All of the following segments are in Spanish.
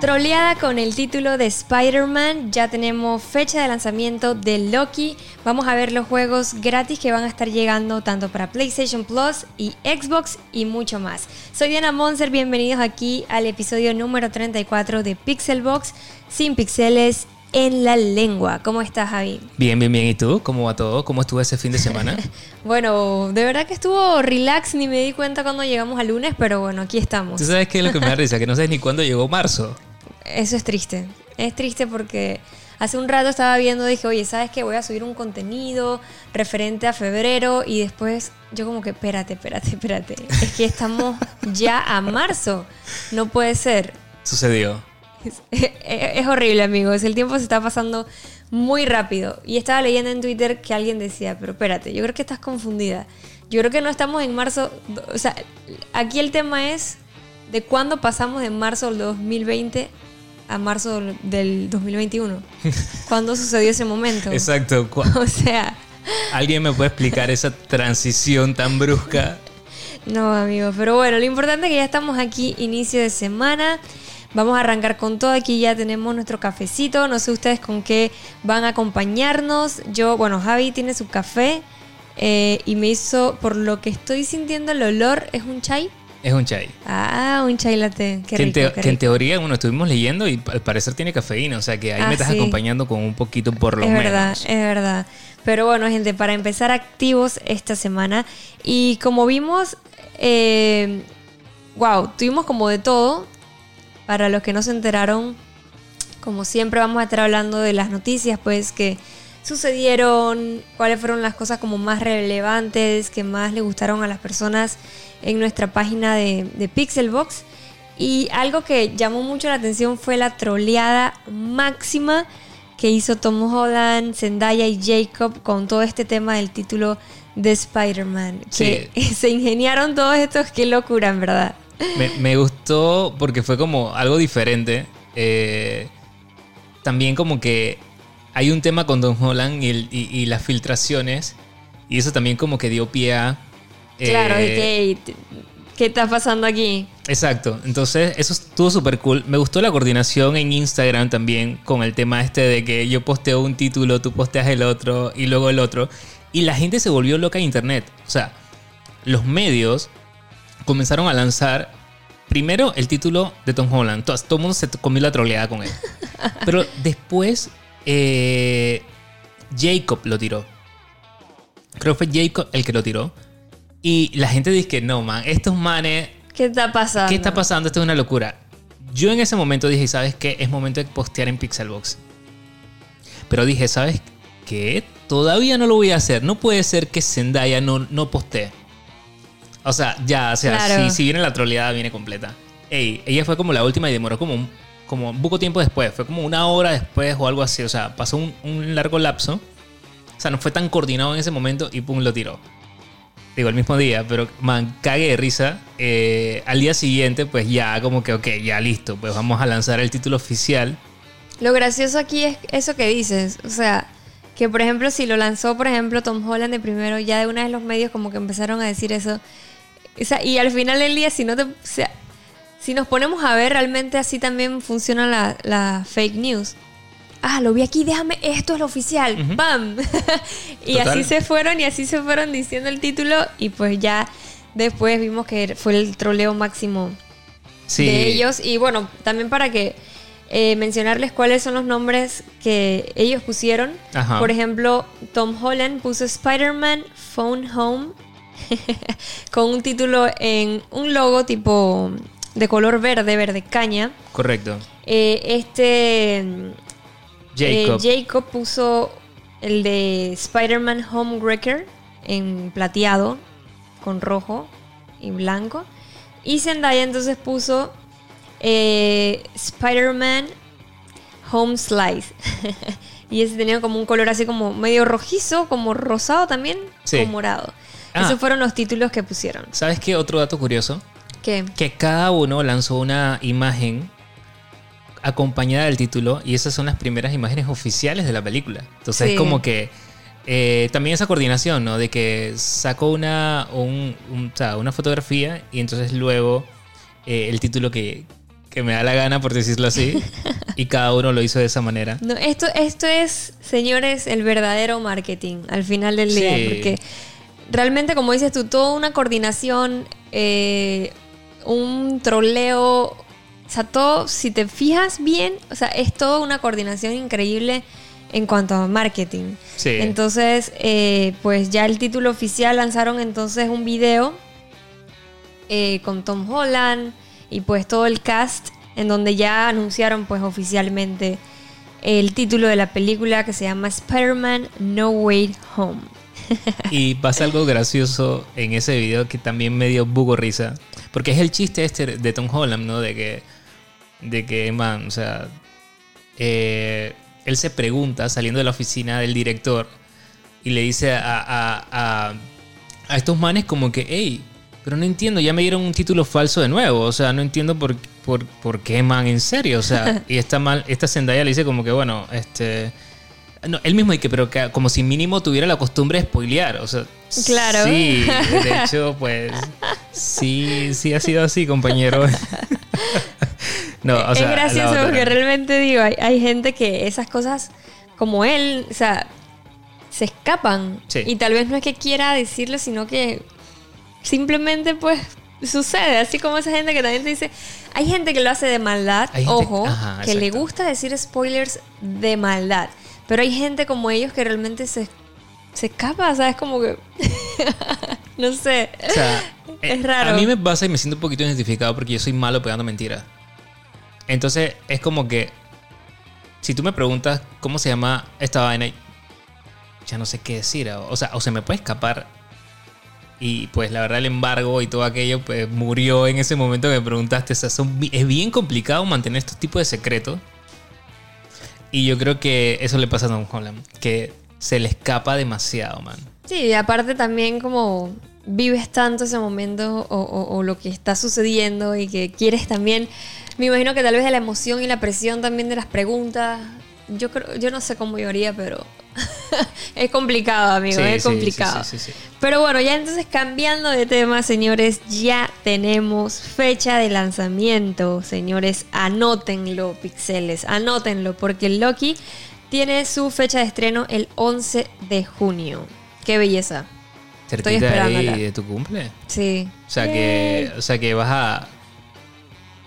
Troleada con el título de Spider-Man, ya tenemos fecha de lanzamiento de Loki. Vamos a ver los juegos gratis que van a estar llegando tanto para PlayStation Plus y Xbox y mucho más. Soy Diana Monser, bienvenidos aquí al episodio número 34 de Pixelbox, sin pixeles en la lengua. ¿Cómo estás, Javi? Bien, bien, bien. ¿Y tú? ¿Cómo va todo? ¿Cómo estuvo ese fin de semana? bueno, de verdad que estuvo relax, ni me di cuenta cuando llegamos al lunes, pero bueno, aquí estamos. ¿Tú sabes qué es lo que me da risa? Que no sabes ni cuándo llegó marzo. Eso es triste. Es triste porque hace un rato estaba viendo, dije, oye, ¿sabes qué? Voy a subir un contenido referente a febrero y después yo como que, espérate, espérate, espérate. Es que estamos ya a marzo. No puede ser. Sucedió. Es, horrible, amigos. El tiempo se está pasando muy rápido. Y estaba leyendo en Twitter que alguien decía, pero espérate, yo creo que estás confundida. Yo creo que no estamos en marzo. O sea, aquí el tema es de cuándo pasamos de marzo del 2020 a marzo del 2021. ¿Cuándo sucedió ese momento? Exacto. O sea... ¿Alguien me puede explicar esa transición tan brusca? No, amigo, pero bueno, lo importante es que ya estamos aquí, inicio de semana. Vamos a arrancar con todo. Aquí ya tenemos nuestro cafecito. No sé ustedes con qué van a acompañarnos. Yo, bueno, Javi tiene su café eh, y me hizo, por lo que estoy sintiendo, el olor es un chai. Es un chai. Ah, un chai latte. Qué que, rico, en que en teoría, bueno, estuvimos leyendo y al parecer tiene cafeína. O sea que ahí me ah, estás acompañando con un poquito por lo menos. Es verdad, es verdad. Pero bueno, gente, para empezar activos esta semana. Y como vimos, eh, wow, tuvimos como de todo. Para los que no se enteraron, como siempre vamos a estar hablando de las noticias, pues que sucedieron, cuáles fueron las cosas como más relevantes, que más le gustaron a las personas en nuestra página de, Pixelbox. Y algo que llamó mucho la atención fue la troleada máxima que hizo Tom Holland, Zendaya y Jacob con todo este tema del título de Spider-Man. Que se ingeniaron todos estos, qué locura, en verdad. Me, gustó porque fue como algo diferente. Eh, también como que hay un tema con Tom Holland y las filtraciones. Y eso también como que dio pie a Claro, eh, ¿qué, está pasando aquí? Exacto, entonces eso estuvo súper cool. Me gustó la coordinación en Instagram también con el tema este de que yo posteo un título, tú posteas el otro y luego el otro. Y la gente se volvió loca en internet. O sea, los medios comenzaron a lanzar primero el título de Tom Holland. Todo, todo el mundo se comió la troleada con él. Pero después eh, Jacob lo tiró. Creo que fue Jacob el que lo tiró. Y la gente dice que no, man, estos manes... ¿Qué está pasando? ¿Qué está pasando? Esto es una locura. Yo en ese momento dije, ¿sabes qué? Es momento de postear en Pixelbox. Pero dije, ¿sabes qué? Todavía no lo voy a hacer. No puede ser que Zendaya no, no postee. O sea, ya, o sea, si, viene la troleada, viene completa. Ey, ella fue como la última y demoró como un, como un poco tiempo después. Fue como una hora después o algo así. O sea, pasó un, un largo lapso. O sea, no fue tan coordinado en ese momento y pum, lo tiró digo, el mismo día, pero man, cague de risa. Eh, al día siguiente, pues ya como que, ok, ya listo, pues vamos a lanzar el título oficial. Lo gracioso aquí es eso que dices, o sea, que por ejemplo si lo lanzó, por ejemplo, Tom Holland de primero, ya de una vez los medios como que empezaron a decir eso. O sea, y al final del día, si no te... O sea, si nos ponemos a ver, realmente así también funciona la, la fake news ah, lo vi aquí, déjame, esto es lo oficial, ¡pam! y así se fueron y así se fueron diciendo el título y pues ya después vimos que fue el troleo máximo de ellos. Y bueno, también para que eh, mencionarles cuáles son los nombres que ellos pusieron. Por ejemplo, Tom Holland puso Spider-Man Phone Home con un título en un logo tipo de color verde, verde caña. Correcto. Eh, este eh, Jacob. puso el de Spider-Man Homewrecker en plateado con rojo y blanco. Y Zendaya entonces puso eh, Spider-Man Home Slice. y ese tenía como un color así como medio rojizo, como rosado también, o morado. Ah. Esos fueron los títulos que pusieron. ¿Sabes qué? Otro dato curioso. ¿Qué? Que cada uno lanzó una imagen acompañada del título y esas son las primeras imágenes oficiales de la película. Entonces es como que eh, también esa coordinación, ¿no? De que sacó una, una fotografía y entonces luego eh, el título que, que me da la gana, por decirlo así. y cada uno lo hizo de esa manera. No, esto, esto es, señores, el verdadero marketing al final del día. Sí. Porque realmente, como dices tú, toda una coordinación, eh, un troleo, o sea, todo, si te fijas bien, o sea, es toda una coordinación increíble en cuanto a marketing. Sí. Entonces, eh, pues ya el título oficial lanzaron entonces un video eh, con Tom Holland y pues todo el cast en donde ya anunciaron pues oficialmente el título de la película que se llama Spider-Man No Way Home. Y pasa algo gracioso en ese video que también me dio bugo risa. Porque es el chiste este de Tom Holland, ¿no? De que, de que man, o sea, eh, él se pregunta saliendo de la oficina del director y le dice a, a, a, a estos manes como que, hey, pero no entiendo, ya me dieron un título falso de nuevo. O sea, no entiendo por, por, por qué, man, en serio. O sea, y esta, mal, esta Zendaya le dice como que, bueno, este... No, él mismo dice que, pero que como si mínimo tuviera la costumbre de spoilear. O sea, Claro. Sí, de hecho, pues sí, sí ha sido así, compañero. no, o sea, es gracioso porque realmente digo, hay, hay gente que esas cosas como él, o sea, se escapan. Sí. Y tal vez no es que quiera decirlo, sino que simplemente pues sucede. Así como esa gente que también te dice, hay gente que lo hace de maldad, gente- ojo, ajá, que le gusta decir spoilers de maldad. Pero hay gente como ellos que realmente se, se escapa, ¿sabes? Como que... no sé. O sea, Es eh, raro. A mí me pasa y me siento un poquito identificado porque yo soy malo pegando mentiras. Entonces, es como que si tú me preguntas cómo se llama esta vaina, ya no sé qué decir. O sea, o se me puede escapar. Y pues la verdad el embargo y todo aquello pues murió en ese momento que me preguntaste. O sea, son es bien complicado mantener estos tipos de secretos. Y yo creo que eso le pasa a Tom Holland. Que se le escapa demasiado, man. Sí, y aparte también como vives tanto ese momento o lo que está sucediendo y que quieres también, me imagino que tal vez de la emoción y la presión también de las preguntas, yo creo, yo no sé cómo yo haría, pero es complicado, amigo, Sí, es sí, complicado. sí, sí, sí, sí. Pero bueno, ya entonces cambiando de tema, señores, ya tenemos fecha de lanzamiento, señores, anótenlo, pixeles, anótenlo, porque Loki tiene su fecha de estreno el 11 de junio. Qué belleza. Estoy Cerquita esperándola. de tu cumple. Sí. O sea que, o sea que vas a.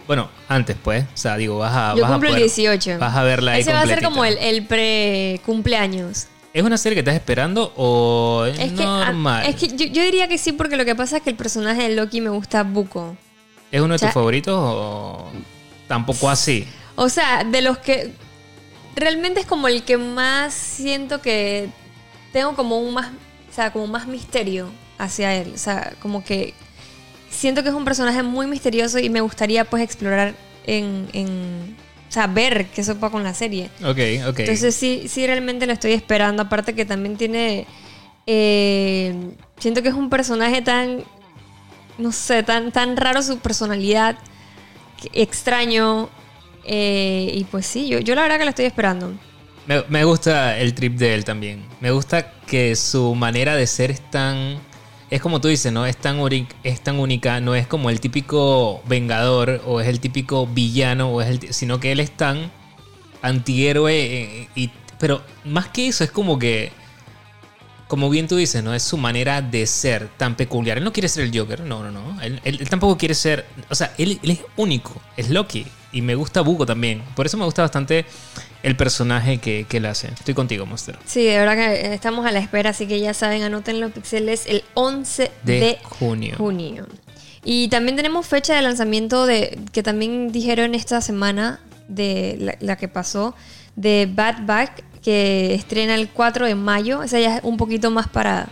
Bueno, antes pues. O sea, digo, vas a. Yo vas a cumplo el poder- 18. Vas a verla ahí Ese va a ser como el, el pre-cumpleaños. ¿Es una serie que estás esperando o es, que, ah, normal? es que yo, yo diría que sí, porque lo que pasa es que el personaje de Loki me gusta buco. ¿Es uno de o sea- tus favoritos o tampoco así? O sea, de los que. Realmente es como el que más siento que tengo como un más. O sea, como más misterio hacia él. O sea, como que siento que es un personaje muy misterioso y me gustaría pues explorar en. en o sea, ver qué sopa con la serie. Ok, ok. Entonces sí, sí realmente lo estoy esperando. Aparte que también tiene. eh, siento que es un personaje tan. No sé, tan, tan raro su personalidad. extraño. eh, y pues sí, yo, yo la verdad que lo estoy esperando. Me, me gusta el trip de él también. Me gusta que su manera de ser es tan. Es como tú dices, ¿no? Es tan, es tan única. No es como el típico vengador o es el típico villano, o es sino que él es tan antihéroe. eh, y, pero más que eso, es como que. Como bien tú dices, ¿no? Es su manera de ser tan peculiar. Él no quiere ser el Joker, no, no, no. Él tampoco quiere ser. O sea, él, él es único. Es Loki. Y me gusta Bugo también. Por eso me gusta bastante el personaje que, que él hace. Estoy contigo, Monster. Sí, de verdad que estamos a la espera, así que ya saben, anoten los pixeles el 11 de, De junio. junio. Y también tenemos fecha de lanzamiento de que también dijeron esta semana de la, la que pasó de Bad Back que estrena el 4 de mayo, o sea, ya es un poquito más para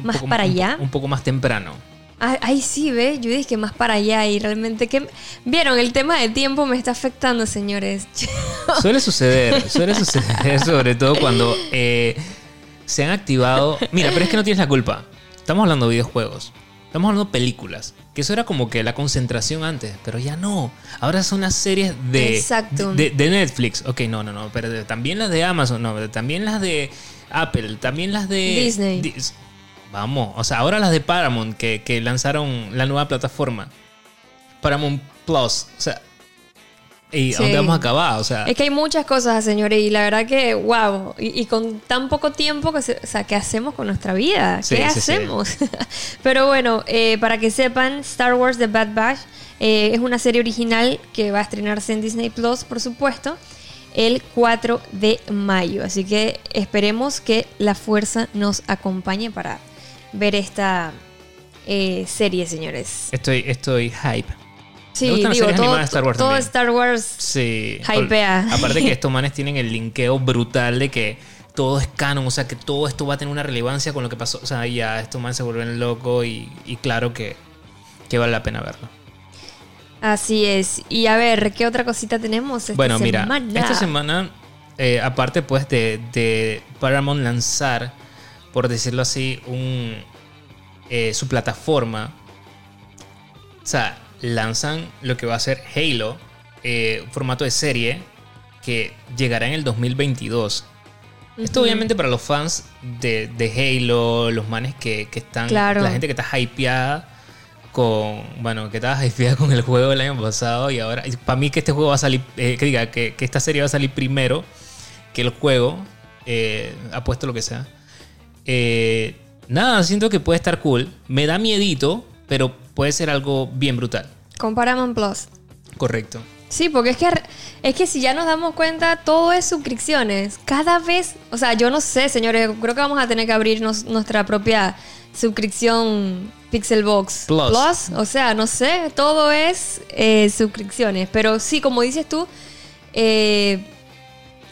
Un más poco- para un- allá. Un, poco más temprano. Ay, ay, sí, ve, yo dije que más para allá y realmente que vieron el tema de tiempo me está afectando, señores. Suele suceder, suele suceder sobre todo cuando eh, se han activado... Mira, pero es que no tienes la culpa. Estamos hablando de videojuegos. Estamos hablando de películas. Que eso era como que la concentración antes, pero ya no. Ahora son unas series de, Exacto. de, de Netflix. Ok, no, no, no. Pero también las de Amazon, no. pero También las de Apple, también las de... Disney. Dis- Vamos, o sea, ahora las de Paramount que, que lanzaron la nueva plataforma. Paramount Plus. O sea, ¿Y Sí. dónde vamos a acabar? O sea, Es que hay muchas cosas, señores, y la verdad que, wow, y, y con tan poco tiempo, que se- o sea, ¿qué hacemos con nuestra vida? ¿Qué sí, sí. hacemos? Pero bueno, eh, para que sepan, Star Wars The Bad Batch eh, es una serie original que va a estrenarse en Disney Plus, por supuesto, el 4 de mayo. Así que esperemos que la fuerza nos acompañe para ver esta eh, serie, señores. estoy, estoy hype. Sí, gustan las digo, series todo, de Star Wars todo también. Star Wars Sí. Hypea. Aparte que estos manes tienen el linkeo brutal de que todo es canon, o sea, que todo esto va a tener una relevancia con lo que pasó. O sea, ya estos manes se vuelven locos y, y claro que, que vale la pena verlo. Así es. Y a ver, ¿qué otra cosita tenemos esta bueno, semana? mira, esta semana, eh, aparte pues de, de Paramount lanzar, por decirlo así, un, eh, su plataforma, o sea, lanzan lo que va a ser Halo, eh, un formato de serie que llegará en el 2022. Esto obviamente para los fans de, de Halo, los manes que, que están, Claro. la gente que está hypeada con, bueno, que estaba hypeada con el juego del año pasado y ahora, para mí que este juego va a salir, eh, que diga, que, que esta serie va a salir primero que el juego, eh, apuesto lo que sea. Eh, nada, siento que puede estar cool, me da miedito, pero puede ser algo bien brutal. Con Paramount Plus. Correcto. Sí, porque es que, es que si ya nos damos cuenta, todo es suscripciones. Cada vez, o sea, yo no sé, señores, creo que vamos a tener que abrirnos nuestra propia suscripción Pixelbox Plus. O sea, no sé, todo es eh, suscripciones. Pero sí, como dices tú, eh,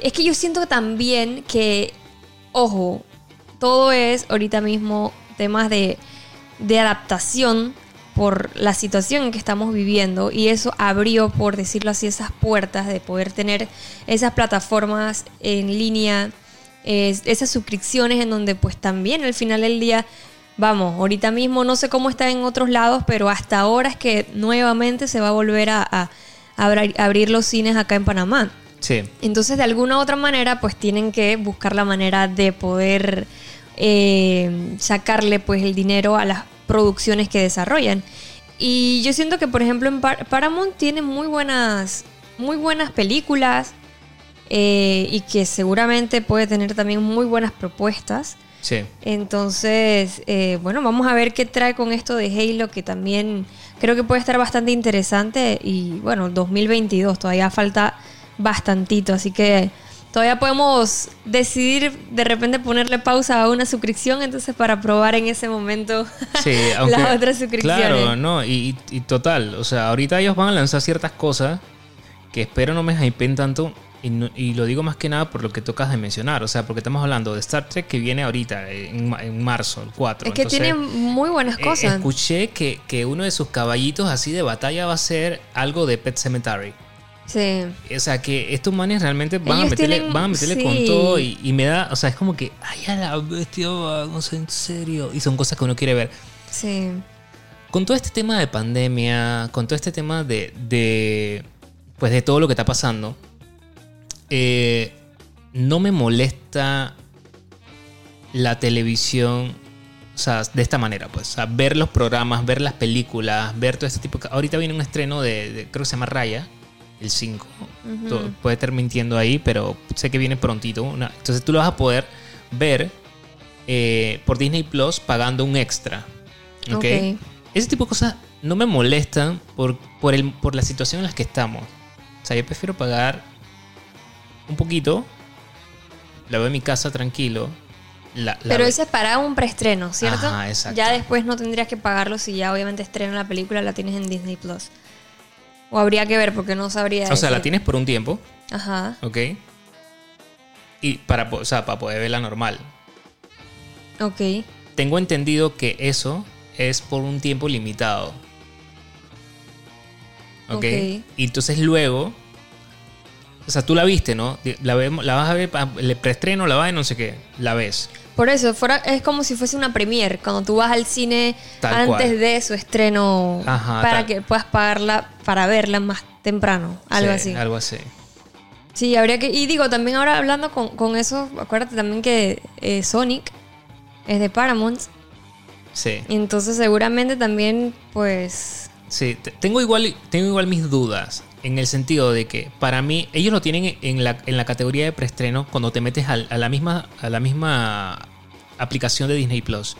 es que yo siento también que, ojo, todo es ahorita mismo temas de, de adaptación por la situación en que estamos viviendo y eso abrió, por decirlo así, esas puertas de poder tener esas plataformas en línea, es- esas suscripciones en donde pues también al final del día, vamos, ahorita mismo no sé cómo está en otros lados, pero hasta ahora es que nuevamente se va a volver a, a- a abrir- abrir los cines acá en Panamá. Sí. Entonces, de alguna u otra manera, pues tienen que buscar la manera de poder eh, sacarle pues el dinero a las producciones que desarrollan. Y yo siento que, por ejemplo, en Par- Paramount tiene muy buenas, muy buenas películas eh, y que seguramente puede tener también muy buenas propuestas. Sí. Entonces, eh, bueno, vamos a ver qué trae con esto de Halo, que también creo que puede estar bastante interesante. Y bueno, 2022 todavía falta bastantito, así que todavía podemos decidir de repente ponerle pausa a una suscripción, entonces para probar en ese momento Sí, aunque, las otras suscripciones. Claro, no, y, y total, o sea, ahorita ellos van a lanzar ciertas cosas que espero no me hypen tanto. Y, no- y lo digo más que nada por lo que tocas de mencionar, o sea, porque estamos hablando de Star Trek que viene ahorita, en, en marzo, el 4. es que Entonces, tiene muy buenas eh, cosas. escuché que, que uno de sus caballitos así de batalla va a ser algo de Pet Cemetery. Sí. O sea, que estos manes realmente van a meterle, tienen- van a meterle con todo y, y me da, o sea, es como que, ay, a la bestia, vamos en serio. Y son cosas que uno quiere ver. Sí. Con todo este tema de pandemia, con todo este tema de, de pues de todo lo que está pasando, eh, no me molesta la televisión, o sea, de esta manera, pues, o sea, ver los programas, ver las películas, ver todo este tipo de... Ahorita viene un estreno de, de- creo que se llama Raya, el 5. To- Puede estar mintiendo ahí, pero sé que viene prontito. una- entonces tú lo vas a poder ver eh, por Disney Plus pagando un extra. ¿ok? Ok. Ese tipo de cosas no me molestan por, por, el, por la situación en la que estamos. O sea, yo prefiero pagar un poquito, la veo en mi casa tranquilo. La, la Pero ese es para un preestreno, ¿cierto? Ajá, exacto. Ya después no tendrías que pagarlo si ya obviamente estrena la película, la tienes en Disney Plus. O habría que ver porque no sabría. o sea, la tienes por un tiempo, Ajá. ¿ok? Y para, o sea, para poder verla normal. Ok. Tengo entendido que eso es por un tiempo limitado. ¿Ok? Ok. Y entonces luego. O sea, tú la viste, ¿no? La, vemos- la vas a ver, el preestreno, la vas a ver, no sé qué. La ves. Por eso, fuera, es como si fuese una premiere, cuando tú vas al cine Tal antes cual. de su estreno Ajá, para tal. que puedas pagarla, para verla más temprano, algo Sí, así. Algo así. Sí, habría que... Y digo, también ahora hablando con, con eso, acuérdate también que eh, Sonic es de Paramount, Sí. entonces seguramente también, pues... Sí. Te- Tengo igual, tengo igual mis dudas. En el sentido de que para mí ellos lo tienen en la, en la categoría de preestreno cuando te metes a, la misma, a la misma aplicación de Disney Plus.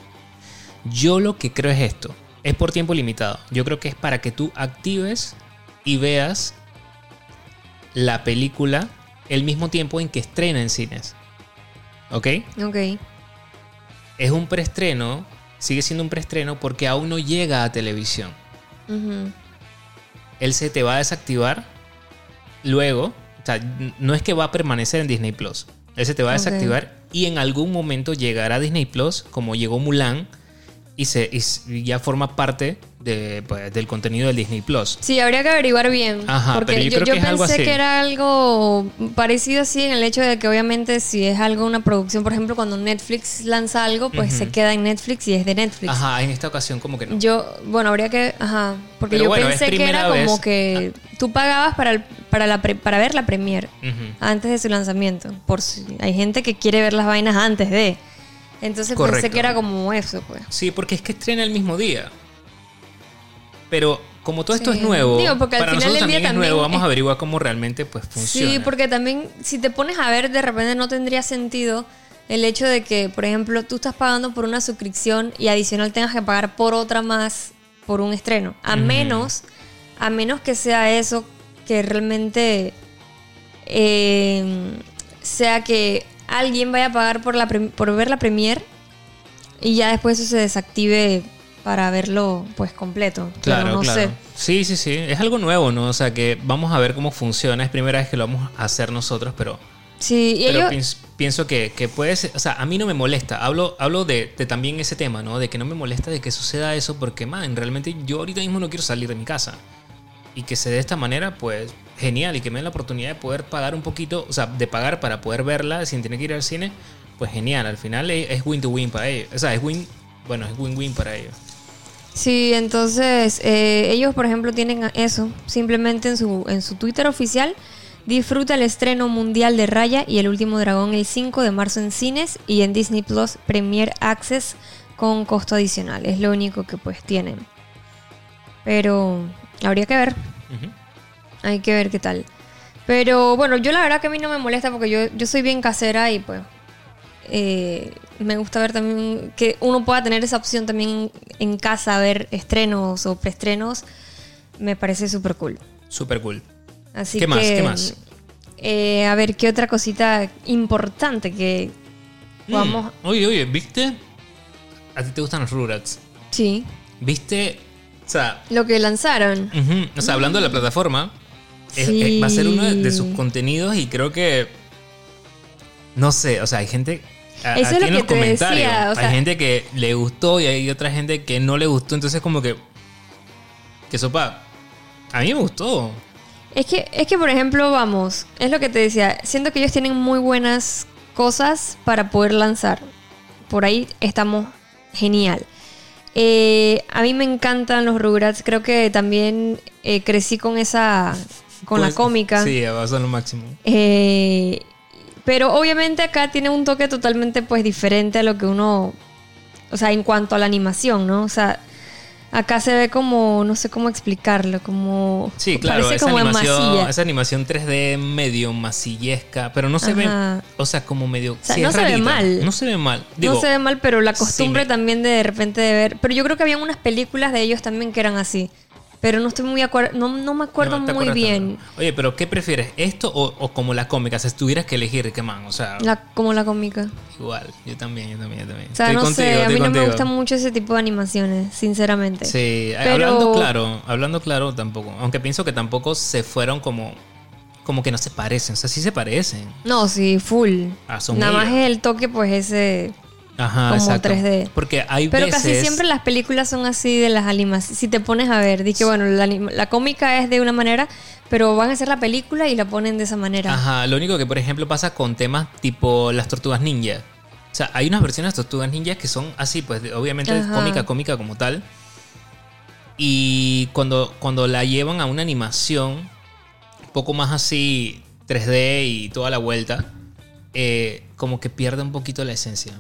Yo lo que creo es esto. Es por tiempo limitado. Yo creo que es para que tú actives y veas la película el mismo tiempo en que estrena en cines. ¿Ok? Ok. Es un preestreno, sigue siendo un preestreno porque aún no llega a televisión. Ujú. Él se te va a desactivar luego. O sea, no es que va a permanecer en Disney Plus. Él se te va a desactivar y en algún momento llegará a Disney Plus, como llegó Mulan, y, se, y ya forma parte de, pues, del contenido del Disney Plus. Sí, habría que averiguar bien. Ajá, porque pero yo yo, creo yo que es algo pensé así. que era algo parecido así en el hecho de que obviamente si es algo, una producción, por ejemplo, cuando Netflix lanza algo, pues se queda en Netflix y es de Netflix. Ajá, en esta ocasión como que no. Yo, bueno, habría que, ajá, porque Pero yo bueno, pensé que era como que tú pagabas para, el- para, la pre- para ver la premier Ujú. antes de su lanzamiento. Por si hay gente que quiere ver las vainas antes de. Entonces pensé que era como eso, pues. Sí, porque es que estrena el mismo día. Pero como todo esto Sí. es nuevo, Digo, porque al para final nosotros del día también es nuevo, vamos a averiguar cómo realmente pues funciona. Sí, porque también si te pones a ver, de repente no tendría sentido el hecho de que, por ejemplo, tú estás pagando por una suscripción y adicional tengas que pagar por otra más por un estreno. A menos, a menos que sea eso que realmente eh, sea que alguien vaya a pagar por, la por ver la premier y ya después eso se desactive para verlo pues completo. Pero Claro, no claro. sé. Sí, sí, sí. Es algo nuevo, ¿no? O sea que vamos a ver cómo funciona. Es primera vez que lo vamos a hacer nosotros, pero, Sí, y pero ellos, pienso que, que puede ser. O sea, a mí no me molesta. Hablo, hablo de, de también ese tema, ¿no? De que no me molesta de que suceda eso porque, man, realmente yo ahorita mismo no quiero salir de mi casa. Y que se dé de esta manera, pues genial. Y que me den la oportunidad de poder pagar un poquito, o sea, de pagar para poder verla sin tener que ir al cine, pues genial. Al final es es win to win para ellos. O sea, es win. Bueno, es win-win para ellos. Sí, entonces eh, ellos, por ejemplo, tienen eso. Simplemente en su, en su Twitter oficial disfruta el estreno mundial de Raya y El último dragón el 5 de marzo en cines y en Disney Plus Premier Access con costo adicional. Es lo único que pues tienen. Pero habría que ver. Hay que ver qué tal. Pero bueno, yo la verdad que a mí no me molesta porque yo, yo soy bien casera y pues eh, me gusta ver también que uno pueda tener esa opción también en casa, ver estrenos o preestrenos. Me parece súper cool. Súper cool. Así ¿Qué más? que, ¿Qué más? eh, a ver, ¿qué otra cosita importante que vamos... Mm. Oye, oye, ¿viste? A ti te gustan los Rugrats. Sí, ¿Viste? O sea, lo que lanzaron. o sea hablando de la plataforma, es- Sí. es- va a ser uno de, de sus contenidos y creo que. No sé, o sea, hay gente. A- Eso es lo que te decía, o sea- hay gente que le gustó y hay otra gente que no le gustó. Entonces, como que. Que sopa. A mí me gustó. Es que, es que, por ejemplo, vamos, es lo que te decía, siento que ellos tienen muy buenas cosas para poder lanzar. Por ahí estamos genial. Eh, a mí me encantan los Rugrats, creo que también eh, crecí con esa, con la Pues, cómica. Sí, va a ser lo máximo. Eh, pero obviamente acá tiene un toque totalmente pues diferente a lo que uno, o sea, en cuanto a la animación, ¿no? O sea, acá se ve como, no sé cómo explicarlo, como... Sí, claro, parece esa como animación, esa animación 3D medio masillesca, pero no se Ajá. ve, o sea, como medio... sea, sí, no es se ve mal. No se ve mal. Digo, no se ve mal, pero la sí costumbre me- también de de repente de ver. Pero yo creo que habían unas películas de ellos también que eran así. Pero no estoy muy acuerdo, no, no me acuerdo no muy bien. tanto. Oye, pero ¿qué prefieres? ¿Esto o, o como la cómica? Si tuvieras que elegir, ¿qué man? O sea, La, como la cómica. igual. Yo también, yo también, yo también. O sea, Estoy no contigo, sé, a mí no me gustan mucho ese tipo de animaciones, sinceramente. Sí, Pero- hablando claro, hablando claro tampoco. Aunque pienso que tampoco se fueron como... Como que no se parecen. O sea, sí se parecen. No, sí, full. Ah, son Nada más es el toque, pues ese. Ajá, Como exacto. 3D. Porque hay Pero veces... casi siempre las películas son así de las animaciones. Si te pones a ver, di que bueno, la, la cómica es de una manera, pero van a hacer la película y la ponen de esa manera. Ajá, lo único que por ejemplo pasa con temas tipo las tortugas ninja. O sea, hay unas versiones de tortugas ninja que son así, pues obviamente Ajá. cómica, cómica como tal. Y cuando, cuando la llevan a una animación un poco más así 3D y toda la vuelta, eh, como que pierde un poquito la esencia.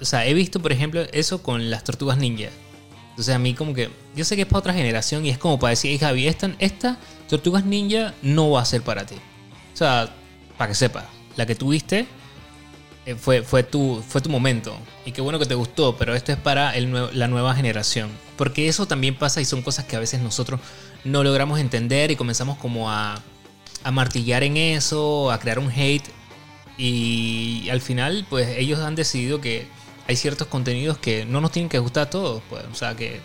O sea, he visto, por ejemplo, eso con las tortugas ninja. Entonces a mí como que, yo sé que es para otra generación y es como para decir, hey Javi, esta, esta Tortugas Ninja no va a ser para ti. O sea, para que sepas, la que tuviste eh, fue, fue, tu, fue tu momento. Y qué bueno que te gustó, pero esto es para la nueva generación. Porque eso también pasa y son cosas que a veces nosotros no logramos entender y comenzamos como a, a martillar en eso, a crear un hate. Y al final, pues ellos han decidido que hay ciertos contenidos que no nos tienen que gustar a todos. Pues, o sea que...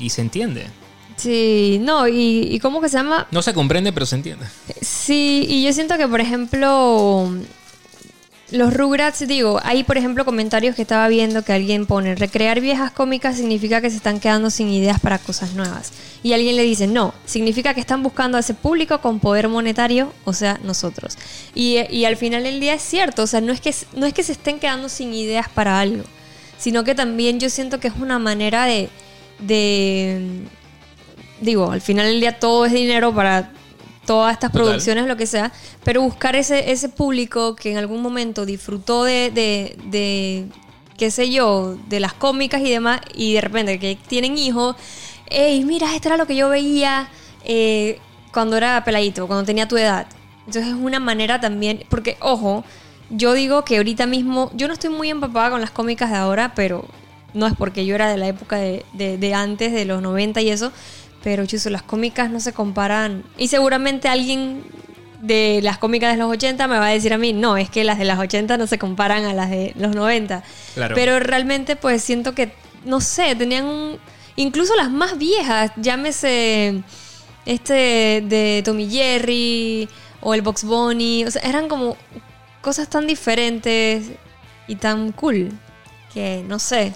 Y se entiende. Sí, no, y, y ¿cómo que se llama? No se comprende, pero se entiende. Sí, y yo siento que, por ejemplo, los Rugrats, digo, hay, por ejemplo, comentarios que estaba viendo que alguien pone, recrear viejas cómicas significa que se están quedando sin ideas para cosas nuevas. Y alguien le dice, no, significa que están buscando a ese público con poder monetario, o sea, nosotros. Y, y al final del día es cierto, o sea, no es, que, no es que se estén quedando sin ideas para algo, sino que también yo siento que es una manera de... de digo, al final del día todo es dinero para todas estas Total. producciones, lo que sea, pero buscar ese, ese público que en algún momento disfrutó de, de, de, qué sé yo, de las cómicas y demás, y de repente que tienen hijos, hey, mira, esto era lo que yo veía eh, cuando era peladito, cuando tenía tu edad. Entonces es una manera también, porque ojo, yo digo que ahorita mismo, yo no estoy muy empapada con las cómicas de ahora, pero no es porque yo era de la época de, de- de antes, de los 90 y eso, pero chuzo, las cómicas no se comparan. Y seguramente alguien de las cómicas de los 80 me va a decir a mí, no, es que las de las 80 no se comparan a las de los 90. Claro. Pero realmente pues siento que, no sé, tenían un... Incluso las más viejas, llámese este de Tommy Jerry o el Box Bunny, o sea, eran como cosas tan diferentes y tan cool que no sé.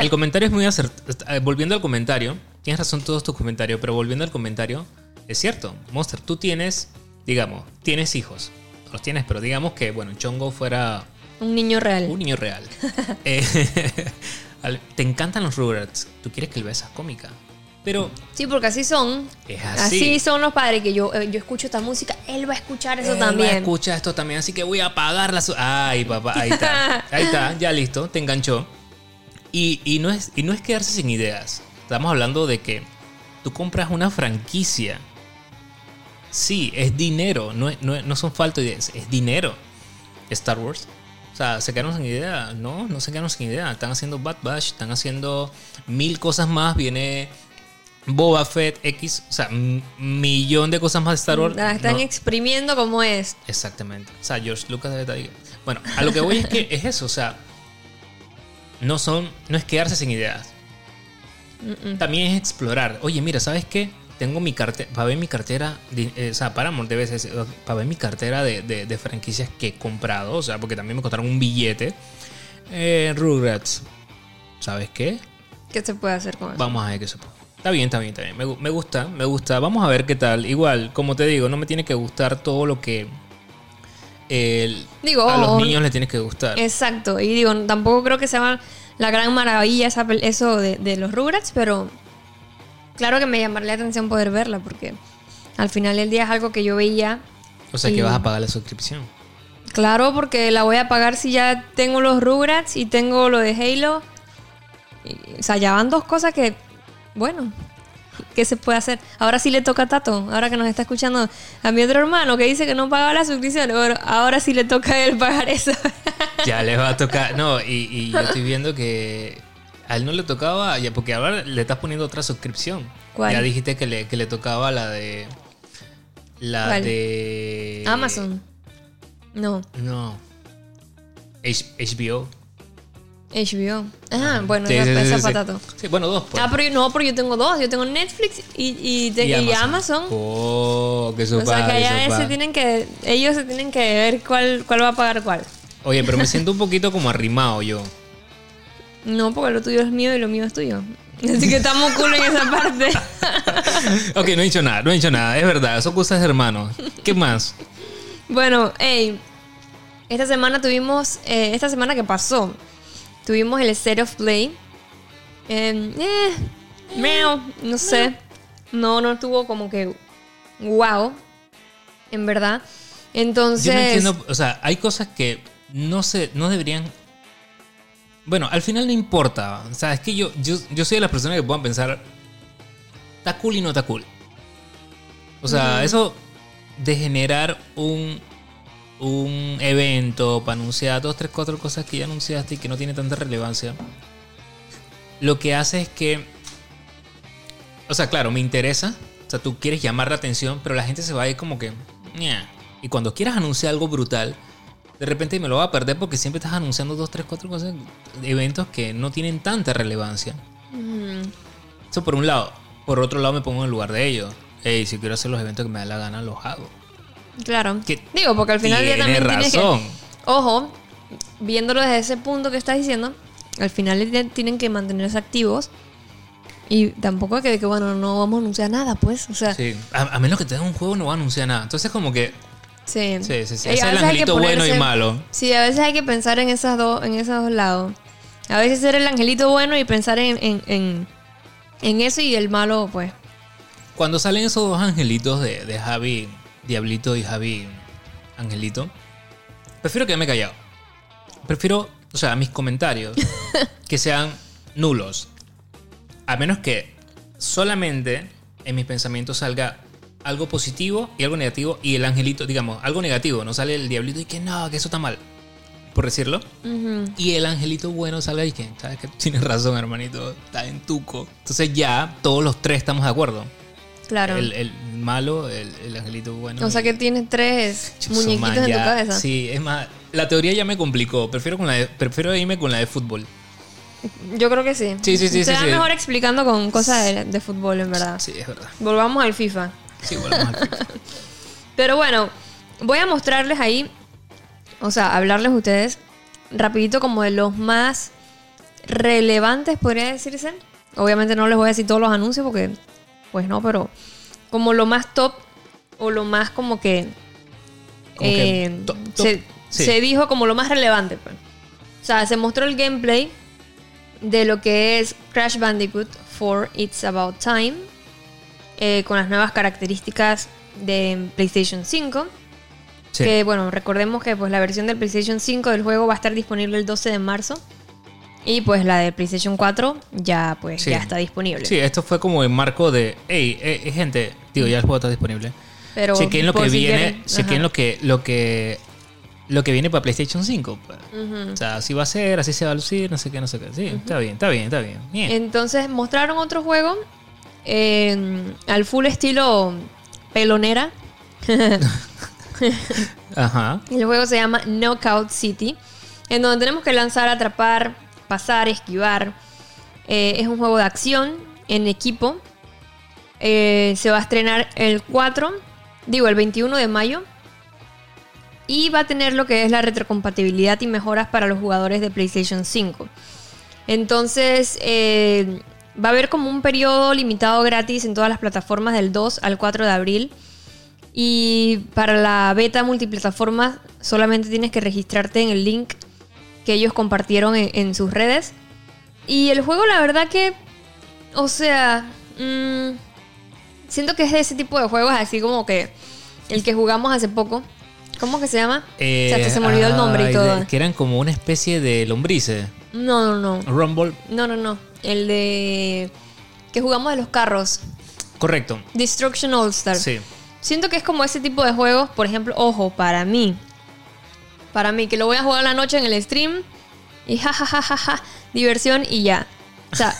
El comentario es muy acertado. Volviendo al comentario, tienes razón todos tus comentarios, pero volviendo al comentario, es cierto, Monster, tú tienes, digamos, tienes hijos. No Los tienes, pero digamos que, bueno, Chongo fuera Un niño real. un niño real. Eh, te encantan los Rugrats, tú quieres que él vea esa cómica. Pero Sí, porque así son. Es así. son los padres que yo, eh, yo escucho esta música, él va a escuchar eso él va a también. escuchar esto también, así que voy a apagar la... su- Ay, papá, ahí está. Ahí está, ya listo, te enganchó. Y, y no es, y no es quedarse sin ideas. Estamos hablando de que tú compras una franquicia. Sí, es dinero, no, no, no son falta de ideas, es dinero. Star Wars. O sea, ¿se quedaron sin idea? No, no se quedaron sin idea. Están haciendo Bad Batch, están haciendo mil cosas más. Viene Boba Fett, X, o sea, un millón de cosas más de Star Wars. La están No- exprimiendo como es. Exactamente. O sea, George Lucas debe estar ahí. Bueno, a lo que voy es que es eso, o sea, no son, no es quedarse sin ideas. También es explorar. Oye, mira, ¿sabes qué? Tengo mi cartera, para ver mi cartera, de- eh, o sea, Paramount debe ser, para ver mi cartera de, de- de franquicias que he comprado, o sea, porque también me costaron un billete. Eh, Rugrats, ¿sabes qué? ¿Qué se puede hacer con eso? Vamos a ver qué se puede. Está bien, está bien, está bien. Me, gu- me gusta, me gusta. Vamos a ver qué tal. Igual, como te digo, no me tiene que gustar todo lo que el- Digo, a los o- niños les tiene que gustar. Exacto. Y digo, tampoco creo que sea la gran maravilla esa eso de, de los Rugrats, pero claro que me llamaría la atención poder verla, porque al final del día es algo que yo veía. o sea, que vas a pagar la suscripción. Claro, porque la voy a pagar si ya tengo los Rugrats y tengo lo de Halo. Y, o sea, ya van dos cosas que, bueno, ¿qué se puede hacer? Ahora sí le toca a Tato, ahora que nos está escuchando a mi otro hermano que dice que no pagaba la suscripción. Bueno, ahora sí le toca a él pagar eso. Ya les va a tocar. No, y, y yo estoy viendo que a él no le tocaba, ya porque ahora le estás poniendo otra suscripción. ¿Cuál? Ya dijiste que le, que le tocaba la de. La ¿Cuál? de. Amazon. No, No. H- HBO. HBO. Ah, bueno, Sí, esa, sí, sí, esa sí. patato. Sí, bueno, dos. Pues. Ah, pero yo, no, pero yo tengo dos. Yo tengo Netflix y, y, te- y Amazon. Oh, que eso O sea, que allá eso ese tienen que, ellos se tienen que ver cuál, cuál va a pagar cuál. Oye, pero me siento un poquito como arrimado yo. No, porque lo tuyo es mío y lo mío es tuyo. Así que estamos cool en esa parte. Ok, no he dicho nada, no he dicho nada, es verdad, son cosas de hermanos. ¿Qué más? bueno, hey, esta semana tuvimos, eh, esta semana que pasó, tuvimos el Set of Play. Eh, eh, meow, no sé. No, no estuvo como que wow, en verdad. Entonces, Yo no entiendo, o sea, hay cosas que no se, no deberían. Bueno, al final no importa. O sea, es que yo, yo, yo soy de las personas que puedan pensar, está cool y no está cool. O O sea, eso de generar un, un evento para anunciar dos, tres, cuatro cosas que ya anunciaste y que no tiene tanta relevancia, lo que hace es que, o sea, claro, me interesa, o sea, tú quieres llamar la atención, pero la gente se va a ir como que, y cuando quieras anunciar algo brutal, de repente me lo va a perder porque siempre estás anunciando dos, tres, cuatro cosas, eventos que no tienen tanta relevancia. Eso por un lado. Por otro lado me pongo en el lugar de ellos. Ey, si quiero hacer los eventos que me da la gana, los hago. Claro. Que Digo, porque al final del día tiene también tienes que. Ojo, viéndolo desde ese punto que estás diciendo, al final del día tienen que mantenerse activos. Y tampoco que, que, bueno, no vamos a anunciar nada, pues. O sea, sí. A, a menos que tenga un juego no va a anunciar nada. Entonces como que... Sí, Sí, sí, sí. Es el angelito bueno y malo. Sí, a veces hay que pensar en, esas dos, en esos dos lados. A veces ser el angelito bueno y pensar en, en, en, en eso y el malo, pues. Cuando salen esos dos angelitos de, de Javi Diablito y Javi Angelito, prefiero quedarme callado. Prefiero, o sea, mis comentarios que sean nulos. A menos que solamente en mis pensamientos salga algo positivo y algo negativo y el angelito, digamos, algo negativo, no sale el diablito y que no, que eso está mal, por decirlo. Y el angelito bueno salga y que, sabes que tienes razón, hermanito, está en tuco. Entonces ya todos los tres estamos de acuerdo. Claro. El, el malo, el, el angelito bueno. o sea que tienes tres muñequitos man, en tu cabeza. Sí, es más, la teoría ya me complicó. Prefiero, con la de- prefiero irme con la de fútbol. Yo creo que sí. Sí, sí, sí, Se sí, mejor explicando con cosas de, de fútbol, en verdad. Sí, es verdad. Volvamos al FIFA. Sí, volvemos al FIFA. Pero bueno, voy a mostrarles ahí, o sea, hablarles a ustedes rapidito como de los más relevantes, podría decirse. Obviamente no les voy a decir todos los anuncios porque, pues no, pero como lo más top o lo más como que, Como que eh, top, top. se, Sí. se dijo como lo más relevante. Pues. O sea, se mostró el gameplay de lo que es Crash Bandicoot for It's About Time eh, con las nuevas características de PlayStation 5. Sí. Que bueno, recordemos que pues la versión del PlayStation 5 del juego va a estar disponible el 12 de marzo. Y pues la de PlayStation 4 ya pues Sí. ya está disponible. Sí, esto fue como el marco de, hey, eh, gente, digo, ya el juego está disponible. Pero chequen lo que si viene, quieren- chequen ajá. lo que, lo que, lo que viene para PlayStation 5. pues. Ujú. O sea, así va a ser, así se va a lucir, no sé qué, no sé qué. Sí, está bien, está bien, está bien. Bien. Entonces mostraron otro juego eh, al full estilo pelonera. Ajá. El juego se llama Knockout City, en donde tenemos que lanzar, atrapar, pasar, esquivar. Eh, es un juego de acción en equipo. Eh, se va a estrenar el 4, digo el 21 de mayo. Y va a tener lo que es la retrocompatibilidad y mejoras para los jugadores de PlayStation 5. Entonces, eh, va a haber como un periodo limitado gratis en todas las plataformas del 2 al 4 de abril. Y para la beta multiplataforma solamente tienes que registrarte en el link que ellos compartieron en, en sus redes. Y el juego, la verdad que, o sea, mm, siento que es de ese tipo de juegos así como que el que jugamos hace poco. ¿Cómo que se llama? o sea, hasta se me olvidó el nombre y todo. de- que eran como una especie de lombrices. No, no, no. Rumble. No, no, no. El de que jugamos de los carros. Correcto. Destruction All Star. Sí. Siento que es como ese tipo de juegos, por ejemplo, ojo, para mí. Para mí, que lo voy a jugar la noche en el stream. Y jajajaja, diversión y ya. O sea,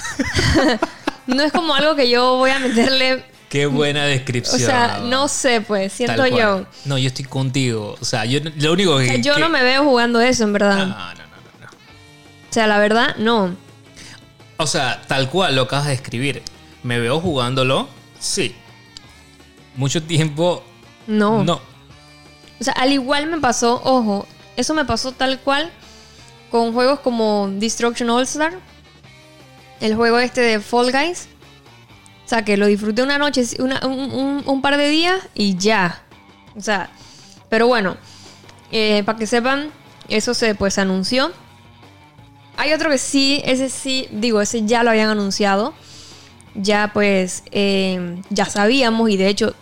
no es como algo que yo voy a meterle. Qué buena O descripción. sea, no sé, pues, siento yo. No, yo estoy contigo. O sea, yo lo único O que. sea, yo que- no me veo jugando eso, en No, verdad. no, no, no, no. O sea, la verdad, no. O sea, tal cual lo acabas de escribir. ¿Me veo jugándolo? Sí. Mucho tiempo. No. No. O sea, al igual me pasó, ojo, eso me pasó tal cual con juegos como Destruction All Star, el juego este de Fall Guys. O sea, que lo disfruté una noche, un par de días y ya. O sea, pero bueno, eh, para que sepan, eso se pues anunció. Hay otro que sí, ese sí, digo, ese ya lo habían anunciado. Ya pues, eh, ya sabíamos y de hecho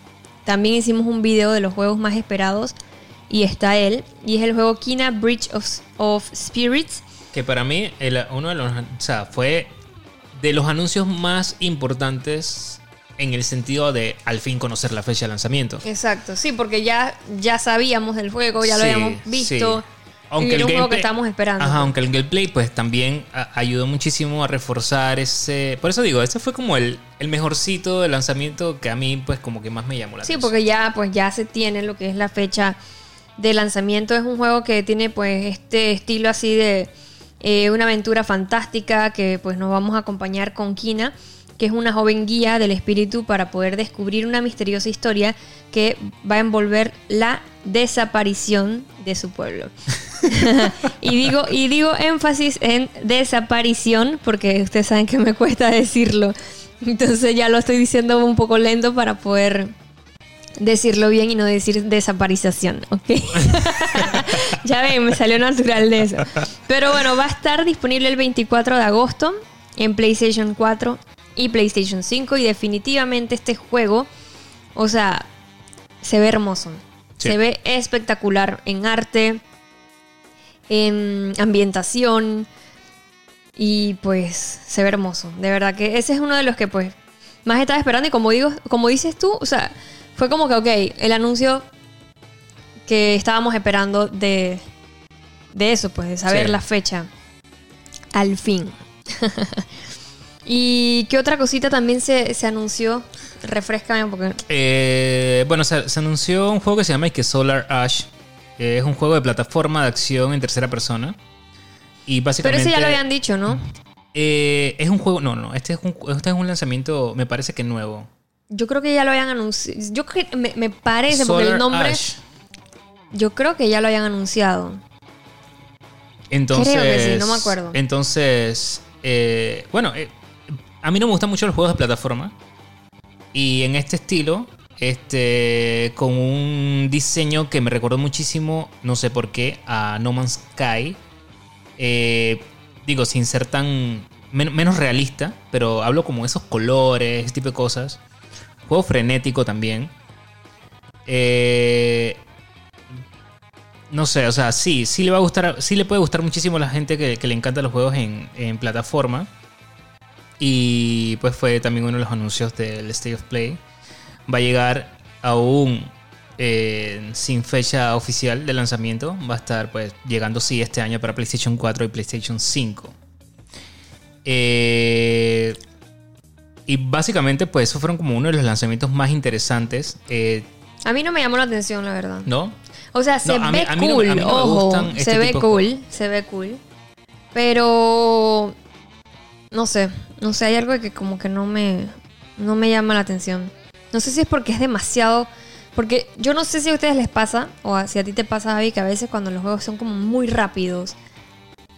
también hicimos un video de los juegos más esperados y está él. Y es el juego Kina Bridge of, of Spirits. Que para mí, el- uno de los. O sea, fue de los anuncios más importantes en el sentido de al fin conocer la fecha de lanzamiento. Exacto, sí, porque ya, ya sabíamos del juego, ya lo Sí, habíamos visto. sí. Aunque y era el un juego que estábamos esperando. Ajá, aunque el gameplay pues también a- ayudó muchísimo a reforzar ese... Por eso digo, ese fue como el, el mejorcito de lanzamiento que a mí pues como que más me llamó la Sí, atención. porque ya, pues ya se tiene lo que es la fecha de lanzamiento. Es un juego que tiene pues este estilo así de eh, una aventura fantástica que pues nos vamos a acompañar con Kina, que es una joven guía del espíritu para poder descubrir una misteriosa historia que va a envolver la desaparición de su pueblo. y digo y digo énfasis en desaparición porque ustedes saben que me cuesta decirlo. Entonces ya lo estoy diciendo un poco lento para poder decirlo bien y no decir desaparización, ¿ok? ya ven, me salió natural de eso. Pero bueno, va a estar disponible el 24 de agosto en PlayStation 4 y PlayStation 5 y definitivamente este juego, o sea, se ve hermoso. Sí. Se ve espectacular en arte, en ambientación y pues se ve hermoso. De verdad que ese es uno de los que pues más estaba esperando y como digo, como dices tú, o sea, fue como que ok, el anuncio que estábamos esperando de de eso, pues de saber Sí. la fecha al fin. ¿Y qué otra cosita también se, se anunció? Refrescame porque Eh, bueno, se, se anunció un juego que se llama que Solar Ash. que es un juego de plataforma de acción en tercera persona. Y Pero básicamente... ese ya lo habían dicho, ¿no? eh, es un juego... No, no. Este es un, este es un lanzamiento, me parece que nuevo. Yo creo que ya lo habían anunciado. Yo creo que me, me parece porque el nombre. Ash. Yo creo que ya lo habían anunciado. Entonces, Creo que sí, no me acuerdo. Entonces, eh, bueno, eh, a mí no me gustan mucho los juegos de plataforma. Y en este estilo, este, con un diseño que me recordó muchísimo, no sé por qué, a No Man's Sky. Eh, digo, sin ser tan men- menos realista, pero hablo como esos colores, ese tipo de cosas. Juego frenético también. Eh, no sé, o sea, sí, sí le va a gustar, sí le puede gustar muchísimo a la gente que, le encantan los juegos en, en plataforma. Y pues fue también uno de los anuncios del State of Play. Va a llegar aún eh, sin fecha oficial de lanzamiento. Va a estar pues llegando sí este año para PlayStation 4 y PlayStation 5. Eh, y básicamente pues esos fueron como uno de los lanzamientos más interesantes. eh, A mí no me llamó la atención, la verdad. ¿No? O sea, se No, ve mí cool, no ojo. gustan este se ve de cool, se ve cool. Pero. No sé. No sé, hay algo que como que no me. No me llama la atención. No sé si es porque es demasiado. Porque yo no sé si a ustedes les pasa, o si a ti te pasa, Javi, que a veces cuando los juegos son como muy rápidos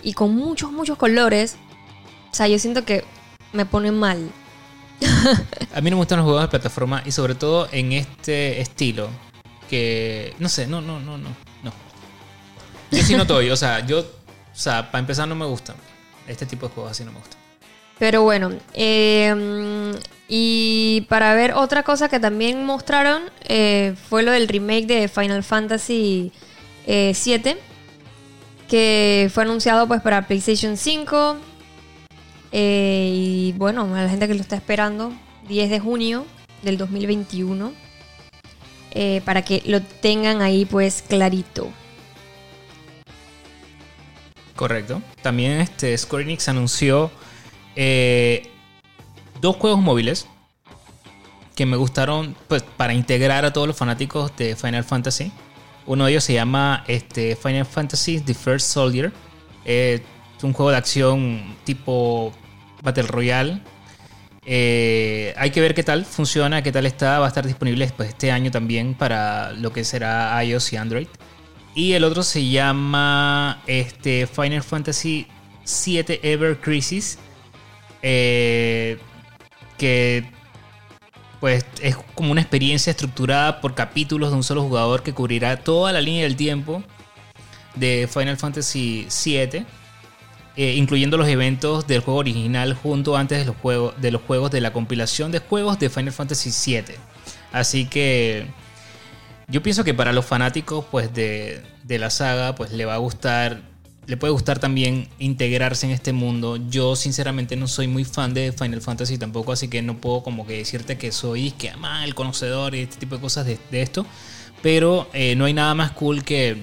y con muchos, muchos colores, o sea, yo siento que me pone mal. A mí no me gustan los juegos de plataforma y sobre todo en este estilo. Que no sé, no, no, no, no, no. Yo sí no estoy, o sea, yo, o sea, para empezar no me gustan. Este tipo de juegos así no me gustan. Pero bueno, eh, y para ver otra cosa que también mostraron eh, fue lo del remake de Final Fantasy eh, 7, que fue anunciado pues para PlayStation 5. Eh, y bueno, a la gente que lo está esperando, 10 de junio del 2021, eh, para que lo tengan ahí pues clarito. Correcto. También este Square Enix anunció eh, dos juegos móviles que me gustaron pues, para integrar a todos los fanáticos de Final Fantasy. Uno de ellos se llama este, Final Fantasy The First Soldier. Es un juego de acción tipo Battle Royale. Eh, hay que ver qué tal funciona, qué tal está. Va a estar disponible pues, este año también para lo que será iOS y Android. Y el otro se llama este, Final Fantasy VII Ever Crisis. eh, que pues es como una experiencia estructurada por capítulos de un solo jugador que cubrirá toda la línea del tiempo de Final Fantasy VII. Eh, incluyendo los eventos del juego original junto antes de los, juegos, de los juegos de la compilación de juegos de Final Fantasy VII. Así que yo pienso que para los fanáticos pues, de, de la saga pues, le va a gustar le puede gustar también integrarse en este mundo. Yo sinceramente no soy muy fan de Final Fantasy tampoco, así que no puedo como que decirte que soy que ama el conocedor y este tipo de cosas de, de esto. Pero eh, no hay nada más cool que,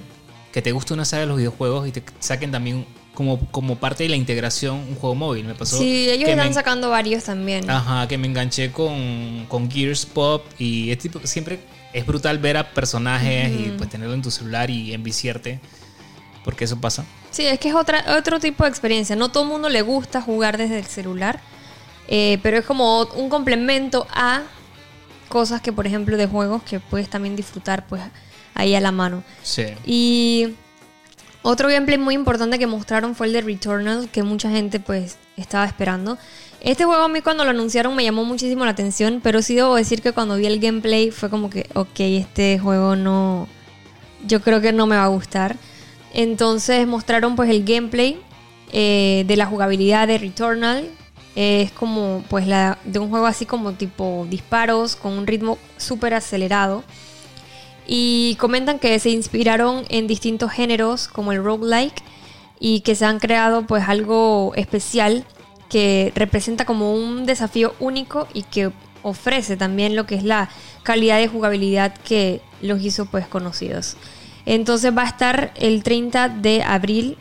que te guste una saga de los videojuegos y te saquen también como, como parte de la integración un juego móvil. Me pasó Sí, ellos están me- sacando varios también. Ajá, que me enganché con, con Gears Pop y este tipo, siempre es brutal ver a personajes y pues tenerlo en tu celular y enviciarte, porque eso pasa. Sí, es que es otra, otro tipo de experiencia. No todo el mundo le gusta jugar desde el celular, eh, pero es como un complemento a cosas que, por ejemplo, de juegos que puedes también disfrutar pues ahí a la mano. Sí. Y otro gameplay muy importante que mostraron fue el de Returnal, que mucha gente pues estaba esperando. Este juego a mí cuando lo anunciaron me llamó muchísimo la atención, pero sí debo decir que cuando vi el gameplay fue como que, ok, este juego no, yo creo que no me va a gustar. Entonces mostraron pues el gameplay eh, de la jugabilidad de Returnal. Es como pues la de un juego así como tipo disparos con un ritmo súper acelerado. Y comentan que se inspiraron en distintos géneros como el roguelike y que se han creado pues algo especial que representa como un desafío único y que ofrece también lo que es la calidad de jugabilidad que los hizo pues conocidos. Entonces va a estar el 30 de abril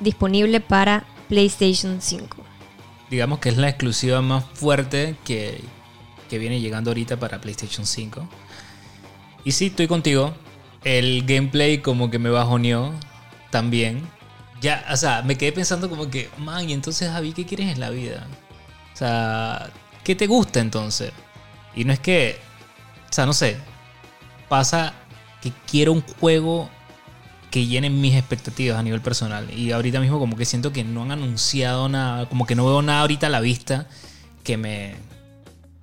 disponible para PlayStation 5. Digamos que es la exclusiva más fuerte que, que viene llegando ahorita para PlayStation 5. Y sí, estoy contigo. El gameplay como que me bajoneó también. Ya, o sea, me quedé pensando como que, man, y entonces Javi, ¿qué quieres en la vida? O sea, ¿qué te gusta entonces? Y no es que, o sea, no sé, pasa que quiero un juego que llene mis expectativas a nivel personal. Y ahorita mismo como que siento que no han anunciado nada, como que no veo nada ahorita a la vista que me...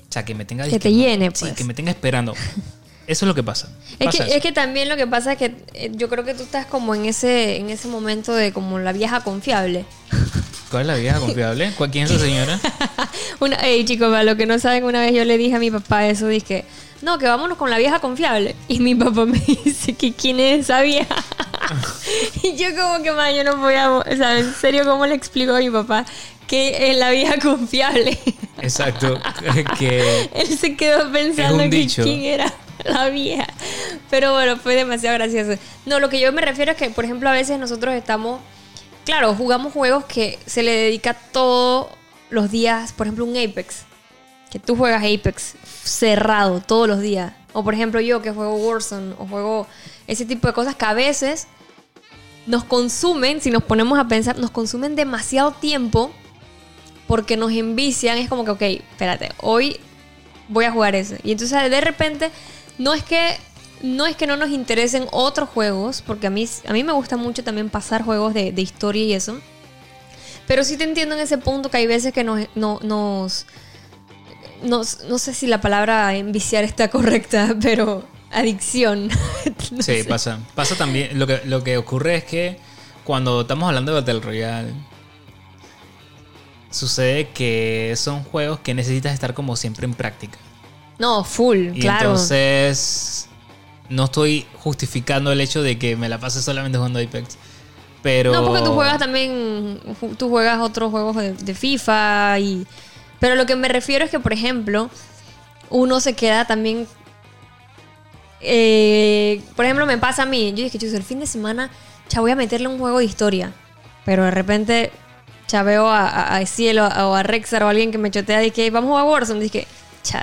O sea, que me tenga... Que te llene, Sí, pues. que me tenga esperando. Eso es lo que pasa. Es Pasa que, es que también lo que pasa es que eh, yo creo que tú estás como en ese, en ese momento de como la vieja confiable. ¿Cuál es la vieja confiable? ¿Cuál- ¿Quién es esa señora? Una, hey chicos, para los que no saben, una vez yo le dije a mi papá eso, dije, no, que vámonos con la vieja confiable. Y mi papá me dice que quién es esa vieja. y yo como que más, yo no voy a, o sea, en serio, ¿cómo le explico a mi papá que es la vieja confiable? Exacto. que Él se quedó pensando que quién era la vieja. Pero bueno, fue demasiado gracioso. No, lo que yo me refiero es que, por ejemplo, a veces nosotros estamos. Claro, jugamos juegos que se le dedica todos los días. Por ejemplo, un Apex. Que tú juegas Apex cerrado todos los días. O por ejemplo, yo que juego Warzone o juego ese tipo de cosas que a veces nos consumen, si nos ponemos a pensar, nos consumen demasiado tiempo porque nos envician. Es como que, ok, espérate, hoy voy a jugar eso. Y entonces de repente, no es que no es que no nos interesen otros juegos, porque a mí, a mí me gusta mucho también pasar juegos de, de historia y eso. Pero sí te entiendo en ese punto que hay veces que nos, no- nos, nos- no sé si la palabra enviciar está correcta, pero adicción. No Sí, sé. pasa. Pasa también. Lo que, lo que ocurre es que cuando estamos hablando de Battle Royale, sucede que son juegos que necesitas estar como siempre en práctica. No, full, Y claro. entonces no estoy justificando el hecho de que me la pase solamente jugando Apex. Pero. No, porque tú juegas también, tú juegas otros juegos de, de FIFA y... Pero lo que me refiero es que, por ejemplo, uno se queda también... eh, por ejemplo, me pasa a mí, yo dije, chicos, el fin de semana, ya voy a meterle un juego de historia. Pero de repente, ya veo a, a, a Cielo o a Rexar o a alguien que me chotea y que vamos a Warzone. Dije,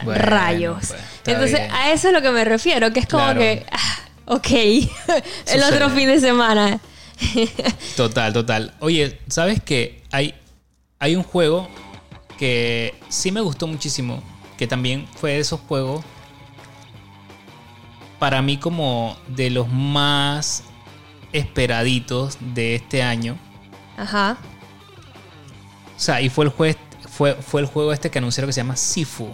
Bueno, rayos. pues, Entonces, bien. a eso es lo que me refiero, que es como Claro. que, ah, ok, el otro fin de semana. Total, total. Oye, ¿sabes que hay, hay un juego que sí me gustó muchísimo? Que también fue de esos juegos para mí como de los más esperaditos de este año. Ajá. O sea, y fue el, jue- fue, fue el juego este que anunciaron que se llama Sifu.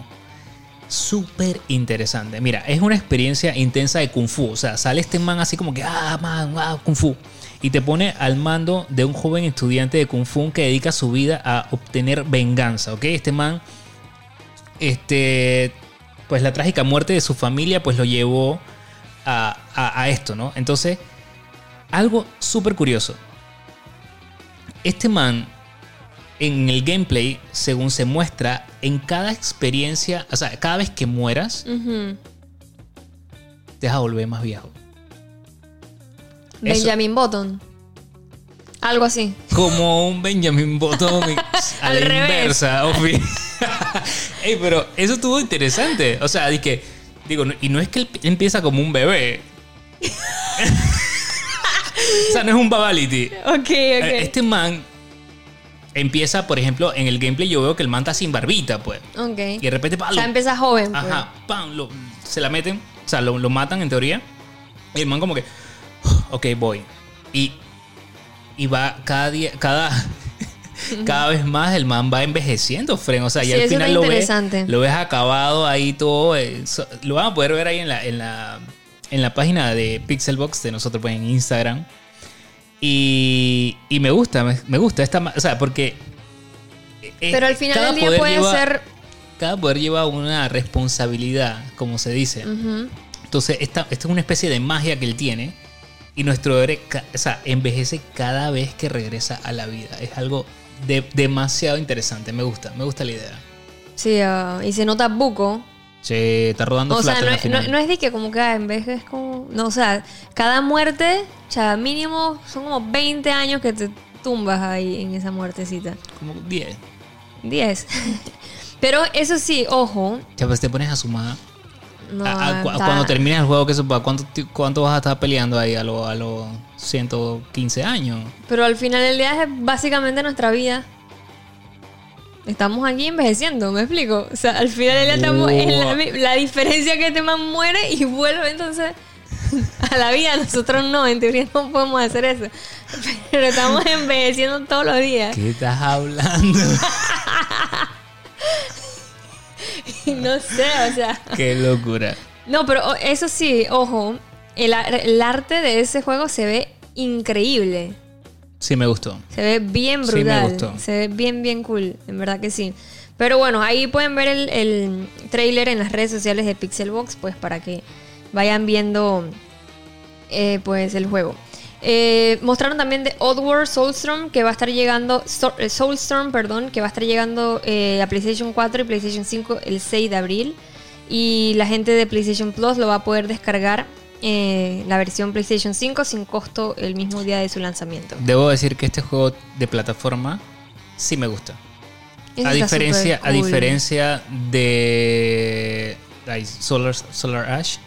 Súper interesante. Mira, es una experiencia intensa de Kung Fu. O sea, sale este man así como que, ah, man, ah, Kung Fu. Y te pone al mando de un joven estudiante de Kung Fu que dedica su vida a obtener venganza, ¿ok? Este man, este, pues la trágica muerte de su familia, pues lo llevó a, a- a esto, ¿no? Entonces, algo súper curioso. Este man, en el gameplay, según se muestra, en cada experiencia, o sea, cada vez que mueras, te vas a volver más viejo. Eso- Benjamin Button. Algo así. Como un Benjamin Button a la revés. inversa. obvio. Ey, pero eso estuvo interesante. O sea, di que, digo, y no es que él empieza como un bebé. o sea, no es un babality. Ok, Eh, Este man empieza, por ejemplo, en el gameplay yo veo que el man está sin barbita, pues. Ok. Y de repente, pa, O sea, empieza joven. pues. Ajá, pam, lo- se la meten, o sea, lo, lo matan en teoría. Y el man como que, ok, voy. Y, y va cada día, cada, cada vez más el man va envejeciendo, Fren. O sea, Sí, y al final lo ves, lo ves acabado ahí todo. eh, lo van a poder ver ahí en la, en la, en la página de Pixelbox de nosotros, pues en Instagram. Y, y me gusta, me, me gusta esta, o sea, porque... eh, Pero al final cada del día puede lleva- ser. cada poder lleva una responsabilidad, como se dice. Entonces, esta, esta es una especie de magia que él tiene. Y nuestro héroe ca- o sea, envejece cada vez que regresa a la vida. Es algo de- demasiado interesante. Me gusta, me gusta la idea. Sí, ah, y se nota buco. Che, está rodando O sea, no es, no, no es de que como que ah, en vez es como. No, o sea, cada muerte, o sea, mínimo son como 20 años que te tumbas ahí en esa muertecita. Como 10. 10. Pero eso sí, ojo. Ya, pues te pones a sumar. No, A- a- cu- Cuando termines el juego, ¿qué supa? ¿Cuánto, ¿cuánto vas a estar peleando ahí a los a los 115 años? Pero al final del día es básicamente nuestra vida. Estamos aquí envejeciendo, ¿me explico? O sea, al final estamos en la, diferencia que este man muere y vuelve entonces a la vida. Nosotros no, en teoría no podemos hacer eso. Pero estamos envejeciendo todos los días. ¿Qué estás hablando? Y no sé, o sea. Qué locura. No, pero eso sí, ojo, el, el arte de ese juego se ve increíble. Sí, me gustó. Se ve bien Sí, me brutal. gustó. Se ve bien, bien cool. En verdad que sí. Pero bueno, ahí pueden ver el, el trailer en las redes sociales de Pixelbox, pues para que vayan viendo eh, pues el juego. Eh, mostraron también de Oddworld Soulstorm que va a estar llegando eh, Soulstorm, perdón, que va a estar llegando eh, a PlayStation 4 y PlayStation 5 el 6 de abril y la gente de PlayStation Plus lo va a poder descargar eh, la versión PlayStation 5 sin costo el mismo día de su lanzamiento. Debo decir que este juego de plataforma sí me gusta. Eso A diferencia, a diferencia de Solar, Solar Ash,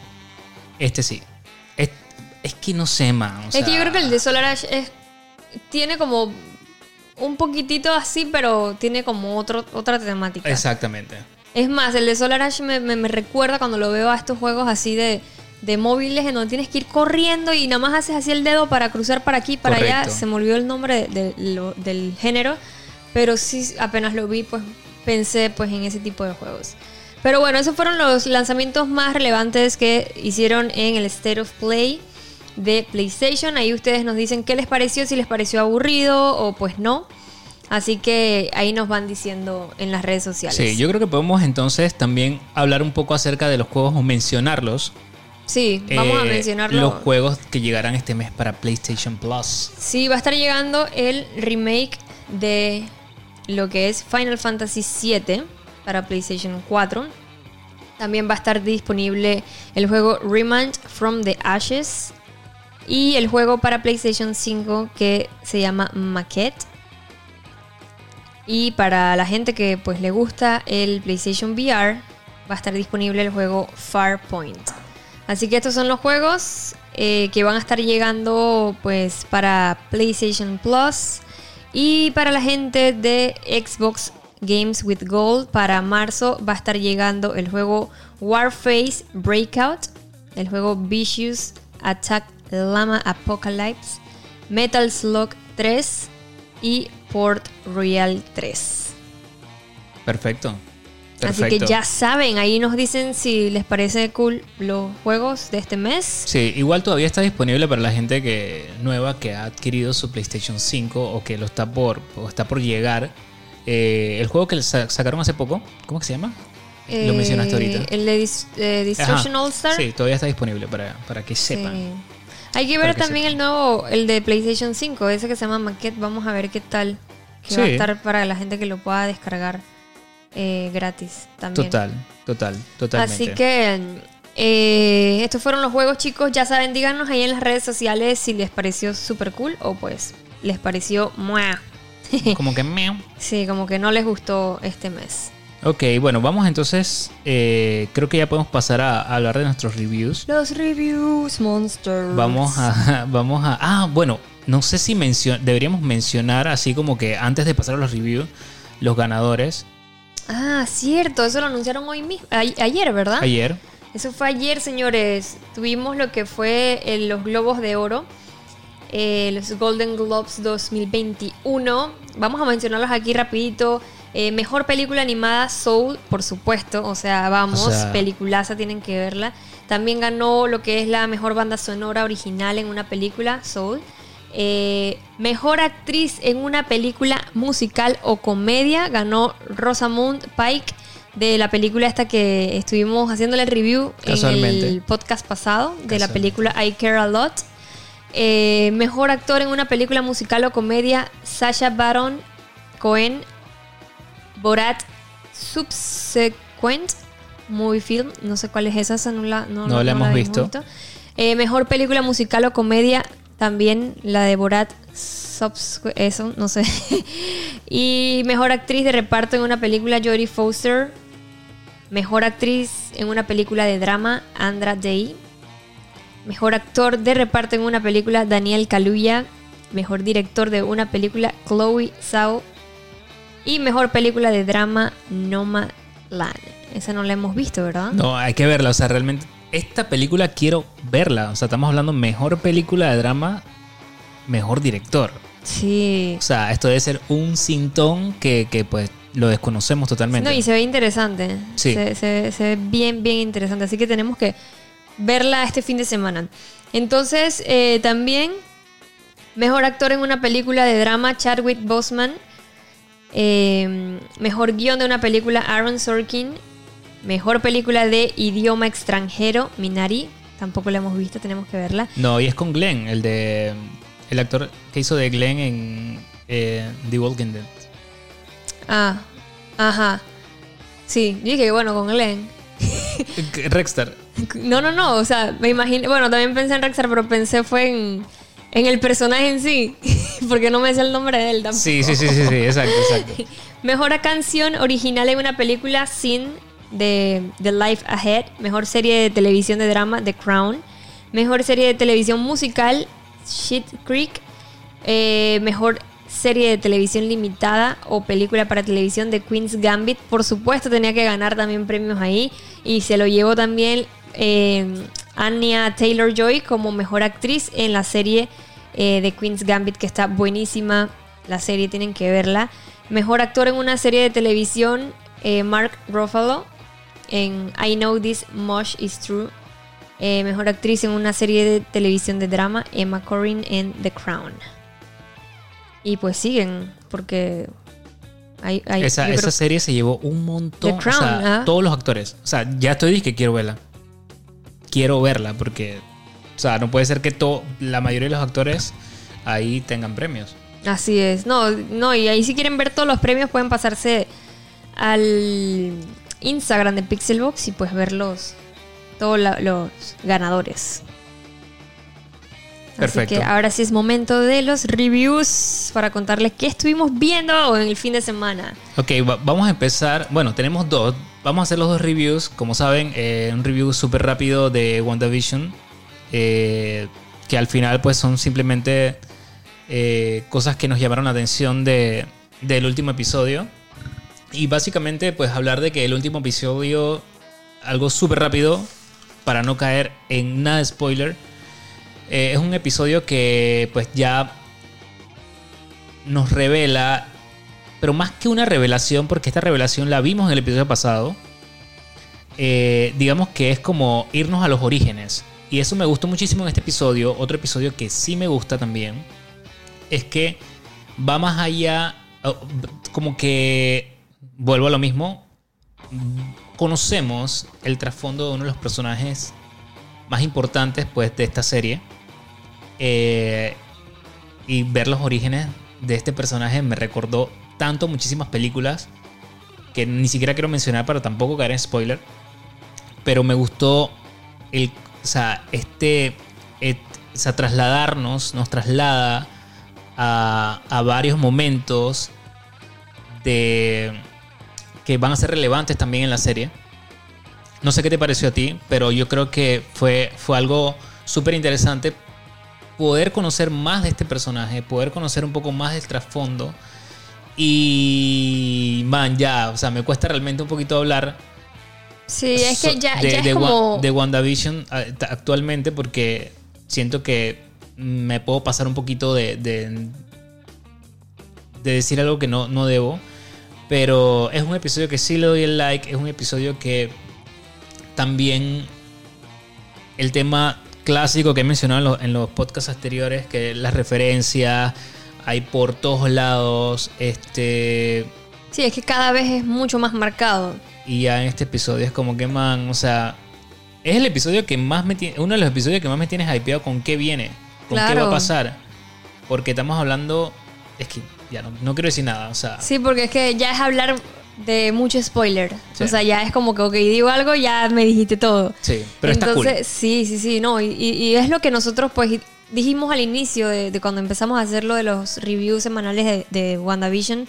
este sí. Es, es que no sé, man. o Es que yo creo que el de Solar Ash es, tiene como un poquitito así, pero tiene como otro, otra temática. Exactamente. Es más, el de Solar Ash me, me- me recuerda cuando lo veo a estos juegos así de, de móviles en donde tienes que ir corriendo y nada más haces así el dedo para cruzar para aquí, para allá. Se me olvidó el nombre de- de lo- del género, pero sí, apenas lo vi, pues pensé pues en ese tipo de juegos. Pero bueno, esos fueron los lanzamientos más relevantes que hicieron en el State of Play de PlayStation. Ahí ustedes nos dicen qué les pareció, si les pareció aburrido o pues no. Así que ahí nos van diciendo en las redes sociales. Sí, yo creo que podemos entonces también hablar un poco acerca de los juegos o mencionarlos. Sí, vamos a Eh, mencionarlo. Los juegos que llegarán este mes para PlayStation Plus. Sí, va a estar llegando el remake de lo que es Final Fantasy VII para PlayStation 4. También va a estar disponible el juego Remand from the Ashes y el juego para PlayStation 5 que se llama Maquette. Y para la gente que pues le gusta el PlayStation VR, va a estar disponible el juego Farpoint. Así que estos son los juegos eh, que van a estar llegando pues para PlayStation Plus y para la gente de Xbox Games with Gold para marzo va a estar llegando el juego Warface Breakout, el juego Vicious Attack Llama Apocalypse, Metal Slug 3 y Port Royal 3. Perfecto. Así que ya saben, ahí nos dicen si les parece cool los juegos de este mes. Sí, igual todavía está disponible para la gente que nueva que ha adquirido su PlayStation 5 o que lo está por o está por llegar. Eh, el juego que sa- sacaron hace poco, ¿cómo que se llama? Lo mencionaste Eh, ahorita. El de Dis- eh, Distortion. All Star. Sí, todavía está disponible para, para que sepan. Hay que ver que también el nuevo, el de PlayStation 5, ese que se llama Maquette. Vamos a ver qué tal. Que va a estar para la gente que lo pueda descargar eh, gratis también. Total, total, totalmente. Así que eh, estos fueron los juegos, chicos. Ya saben, díganos ahí en las redes sociales si les pareció super cool o pues les pareció muah. Como que meow. Sí, como que no les gustó este mes. Ok, bueno, vamos entonces. eh, creo que ya podemos pasar a, a hablar de nuestros reviews. Los reviews, monsters. Vamos a. Vamos a. Ah, bueno, no sé si mencion deberíamos mencionar, así como que antes de pasar a los reviews, los ganadores. Ah, cierto, eso lo anunciaron hoy mismo. ayer, ¿verdad? Ayer. Eso fue ayer, señores. Tuvimos lo que fue los Globos de Oro, eh, los Golden Globes 2021. Vamos a mencionarlos aquí rapidito. Eh, mejor película animada, Soul, por supuesto. O sea, vamos, O sea- peliculaza, tienen que verla. También ganó lo que es la mejor banda sonora original en una película, Soul. Eh, mejor actriz en una película musical o comedia ganó Rosamund Pike de la película esta que estuvimos haciéndole review en el podcast pasado de la película I Care a Lot. Eh, mejor actor en una película musical o comedia Sasha Baron Cohen. Borat Subsequent Movie Film. No sé cuál es esa, esa no la, no, No la hemos visto. Eh, mejor película musical o comedia también la de Borat eso no sé y mejor actriz de reparto en una película Jodie Foster mejor actriz en una película de drama Andra Day Mejor actor de reparto en una película, Daniel Kaluuya. Mejor director de una película, Chloe Zhao. Y mejor película de drama, Nomadland. Esa no la hemos visto, ¿verdad? No, hay que verla. O sea, realmente. Esta película quiero verla. O sea, estamos hablando mejor película de drama, mejor director. Sí. O sea, esto debe ser un sintón que, que, pues lo desconocemos totalmente. No, y se ve interesante. Sí. Se, se- se ve bien, bien interesante. Así que tenemos que verla este fin de semana. Entonces, eh, también, mejor actor en una película de drama, Chadwick Boseman. Eh, mejor guion de una película, Aaron Sorkin. Mejor película de idioma extranjero, Minari. Tampoco la hemos visto, tenemos que verla. No, y es con Glenn, el de. El actor que hizo de Glenn en eh, The Walking Dead. Ah, ajá. Sí, yo dije, bueno, con Glenn. Rexter. No, no, no. O sea, me imagino. Bueno, también pensé en Rexar, pero pensé fue en, en el personaje en sí. Porque no me sé el nombre de él tampoco. Sí, sí, sí, sí, sí, exacto, exacto. Mejor canción original en una película, Sin, de The Life Ahead. Mejor serie de televisión de drama, The Crown. Mejor serie de televisión musical, Shit Creek. Eh, mejor serie de televisión limitada o película para televisión de Queen's Gambit. Por supuesto, tenía que ganar también premios ahí. Y se lo llevó también eh, Anya Taylor Joy como mejor actriz en la serie eh, de Queen's Gambit, que está buenísima. La serie tienen que verla. Mejor actor en una serie de televisión, eh, Mark Ruffalo en I Know This Much Is True. Eh, mejor actriz en una serie de televisión de drama, Emma Corrin en The Crown. Y pues siguen, porque hay, hay- esa esa creo- serie se llevó un montón. The Crown, o sea, ¿ah? todos los actores. O sea, ya estoy diciendo que quiero verla. Quiero verla porque. O sea, no puede ser que to- la mayoría de los actores ahí tengan premios. Así es. No, no, y ahí si quieren ver todos los premios pueden pasarse al Instagram de Pixelbox y pues ver los, todos la- los ganadores. Perfecto. Así que ahora sí es momento de los reviews para contarles qué estuvimos viendo en el fin de semana. Ok, va- vamos a empezar. Bueno, tenemos dos. Vamos a hacer los dos reviews. Como saben, eh, un review súper rápido de WandaVision. eh, que al final, pues, son simplemente eh, cosas que nos llamaron la atención de, del último episodio. Y básicamente, pues, hablar de que el último episodio, algo súper rápido, para no caer en nada de spoiler. eh, es un episodio que, pues, ya nos revela pero más que una revelación, porque esta revelación la vimos en el episodio pasado, eh, digamos que es como irnos a los orígenes. Y eso me gustó muchísimo en este episodio. Otro episodio que sí me gusta también es que va más allá, como que vuelvo a lo mismo. Conocemos el trasfondo de uno de los personajes más importantes pues, de esta serie, Eh, y ver los orígenes de este personaje me recordó tanto muchísimas películas que ni siquiera quiero mencionar para tampoco caer en spoiler. Pero me gustó el, o sea, este, et- o sea, trasladarnos, nos traslada a, a varios momentos de que van a ser relevantes también en la serie. No sé qué te pareció a ti, pero yo creo que fue, fue algo súper interesante poder conocer más de este personaje, poder conocer un poco más del trasfondo. Y, man, ya, o sea, me cuesta realmente un poquito hablar Sí, es que ya, de, ya es de como... de WandaVision actualmente porque siento que me puedo pasar un poquito de, de, de decir algo que no, no debo. Pero es un episodio que sí le doy el like. Es un episodio que también el tema clásico que he mencionado en los, en los podcasts anteriores, que las referencias hay por todos lados. Este. Sí, es que cada vez es mucho más marcado. Y ya en este episodio es como que, man, o sea, es el episodio que más me tiene, uno de los episodios que más me tienes hypeado con qué viene, con qué va a pasar. Porque estamos hablando, es que ya no, no quiero decir nada, o sea, Sí, porque es que ya es hablar de mucho spoiler. Sí. O sea, ya es como que, ok, digo algo, ya me dijiste todo. sí, pero está cool. Sí, sí, sí, no. Y, y- y es lo que nosotros, pues, dijimos al inicio de, de cuando empezamos a hacer lo de los reviews semanales de, de WandaVision.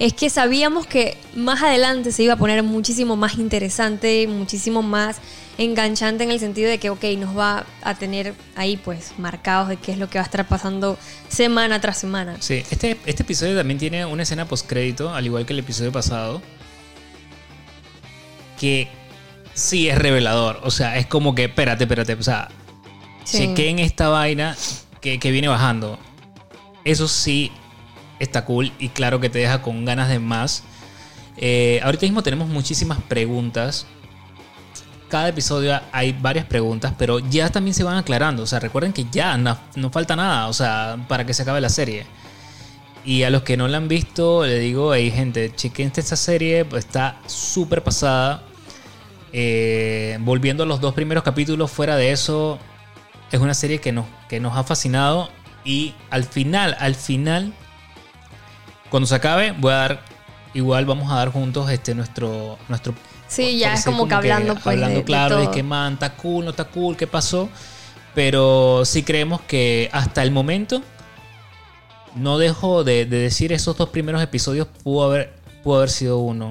Es que sabíamos que más adelante se iba a poner muchísimo más interesante, muchísimo más enganchante en el sentido de que, ok, nos va a tener ahí, pues, marcados de qué es lo que va a estar pasando semana tras semana. Sí, este, este episodio también tiene una escena postcrédito, al igual que el episodio pasado, que sí es revelador. O sea, es como que, espérate, espérate, o sea, Sí. chequen esta vaina que, que viene bajando. Eso sí está cool y claro que te deja con ganas de más. Eh, ahorita mismo tenemos muchísimas preguntas. Cada episodio hay varias preguntas, pero ya también se van aclarando. O sea, recuerden que ya no, falta nada, o sea, para que se acabe la serie. Y a los que no la han visto, le digo, hey gente, chequen esta serie, pues, está súper pasada. Eh, volviendo a los dos primeros capítulos, fuera de eso, es una serie que nos, que nos ha fascinado. Y al final, al final, cuando se acabe, voy a dar, igual vamos a dar juntos este nuestro, nuestro Sí, ya es sí, como que hablando, pues, hablando de- claro de, que man, está cool, no está cool, qué pasó. Pero sí creemos que hasta el momento no dejo de, de decir esos dos primeros episodios pudo haber, pudo haber sido uno.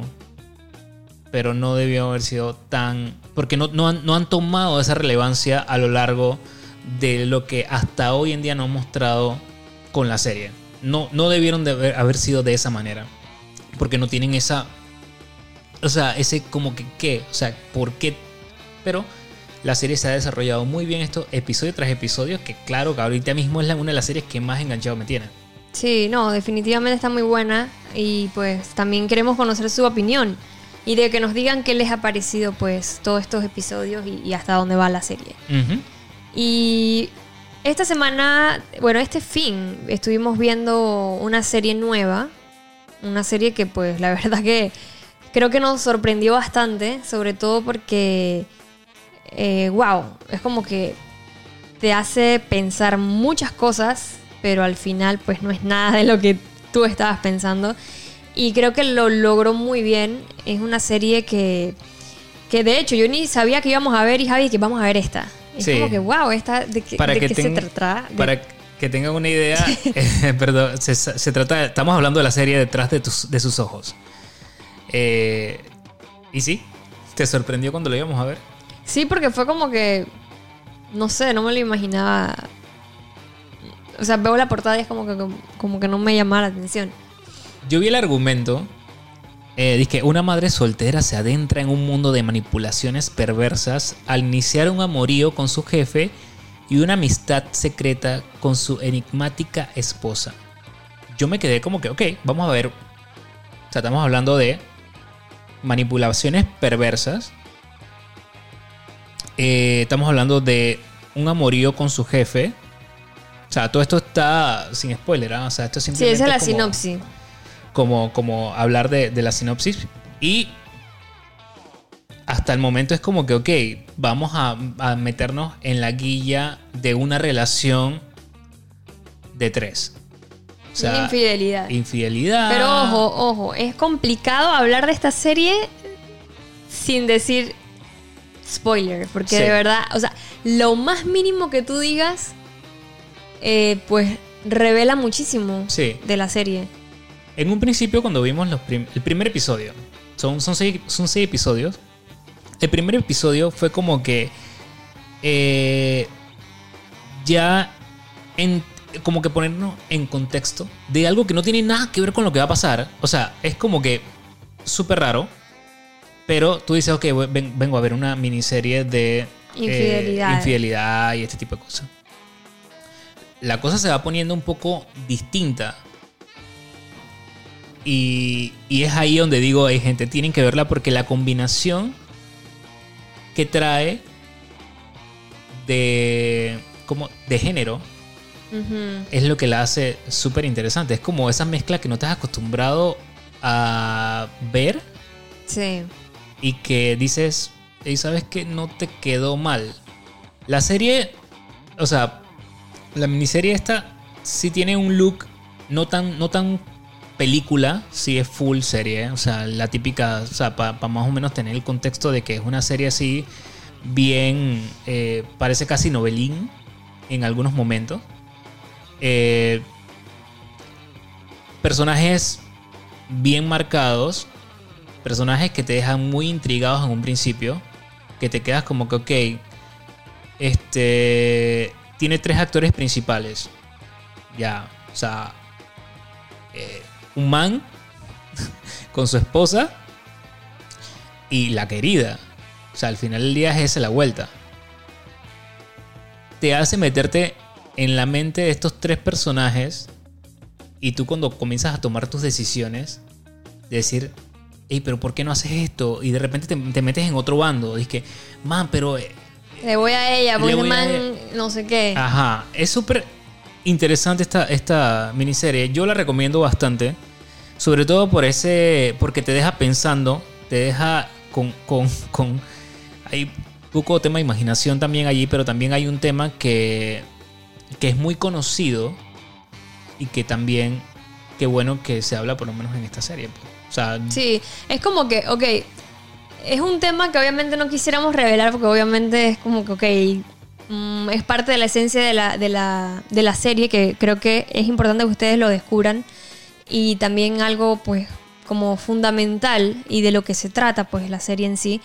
Pero no debió haber sido tan. Porque no, no, han, no han tomado esa relevancia a lo largo de lo que hasta hoy en día nos han mostrado con la serie. No, no debieron de haber, haber sido de esa manera. Porque no tienen esa o sea, ese como que qué, o sea, ¿por qué? Pero la serie se ha desarrollado muy bien esto, episodio tras episodio, que claro que ahorita mismo es la- una de las series que más enganchado me tiene. Sí, no, definitivamente está muy buena y pues también queremos conocer su opinión y de que nos digan qué les ha parecido pues todos estos episodios y, y hasta dónde va la serie. Y esta semana, bueno, este fin estuvimos viendo una serie nueva, una serie que pues la verdad que creo que nos sorprendió bastante, sobre todo porque, eh, wow, es como que te hace pensar muchas cosas, pero al final pues no es nada de lo que tú estabas pensando. Y creo que lo logró muy bien. Es una serie que, que de hecho yo ni sabía que íbamos a ver y Javi que vamos a ver esta. Es Sí. como que wow, esta de, qué- Para de que qué se. De- Para que tengan una idea, eh, perdón, se, se trata, estamos hablando de la serie detrás de, tus, de sus ojos. Eh, y sí, ¿te sorprendió cuando lo íbamos a ver? Sí, porque fue como que, no sé, no me lo imaginaba. O sea, veo la portada y es como que, como que no me llamaba la atención. Yo vi el argumento. Eh, dice que una madre soltera se adentra en un mundo de manipulaciones perversas al iniciar un amorío con su jefe y una amistad secreta con su enigmática esposa. Yo me quedé como que, ok, vamos a ver. O sea, estamos hablando de manipulaciones perversas. Eh, estamos hablando de un amorío con su jefe. O sea, todo esto está sin spoiler, ¿ah? O sea, esto Sí, simplemente esa es la como- sinopsis. Como, como hablar de, de la sinopsis. Y hasta el momento es como que, ok, vamos a, a meternos en la guilla de una relación de tres. O Y sea, infidelidad. infidelidad. Pero ojo, ojo, es complicado hablar de esta serie sin decir spoiler, porque Sí. de verdad, o sea, lo más mínimo que tú digas, eh, pues revela muchísimo Sí. de la serie. En un principio, cuando vimos los prim- el primer episodio, son, son, seis, son seis episodios. El primer episodio fue como que eh, ya en, como que ponernos en contexto de algo que no tiene nada que ver con lo que va a pasar. O sea, es como que súper raro. Pero tú dices, ok, ven- vengo a ver una miniserie de eh, Infidelidad. infidelidad y este tipo de cosas. La cosa se va poniendo un poco distinta y, y es ahí donde digo, hay gente, tienen que verla porque la combinación que trae de, como, de género es lo que la hace súper interesante. Es como esa mezcla que no te has acostumbrado a ver Sí. y que dices, y sabes que no te quedó mal. La serie, o sea, la miniserie esta sí tiene un look no tan, no tan película, sí es full serie, o sea, la típica, o sea, para más o menos tener el contexto de que es una serie así bien, eh, parece casi novelín en algunos momentos. Eh, personajes bien marcados, personajes que te dejan muy intrigados en un principio, que te quedas como que, ok, este, tiene tres actores principales. Ya, o sea, eh, un man con su esposa y la querida. O sea, al final del día es esa la vuelta. Te hace meterte en la mente de estos tres personajes y tú cuando comienzas a tomar tus decisiones, de decir, hey, pero ¿por qué no haces esto? Y de repente te, te metes en otro bando. Dices que, man, pero... eh, Le voy a ella, porque voy a man, ella. no sé qué. Ajá, es súper interesante esta, esta miniserie. Yo la recomiendo bastante. Sobre todo por ese. Porque te deja pensando. Te deja con. con, con hay poco tema de imaginación también allí. Pero también hay un tema que. que es muy conocido. Y que también. Qué bueno que se habla por lo menos en esta serie. pues. O sea, Sí, es como que, ok, es un tema que obviamente no quisiéramos revelar porque obviamente es como que, ok, mm, es parte de la esencia de la, de, la, de la serie que creo que es importante que ustedes lo descubran y también algo pues como fundamental y de lo que se trata pues la serie en sí.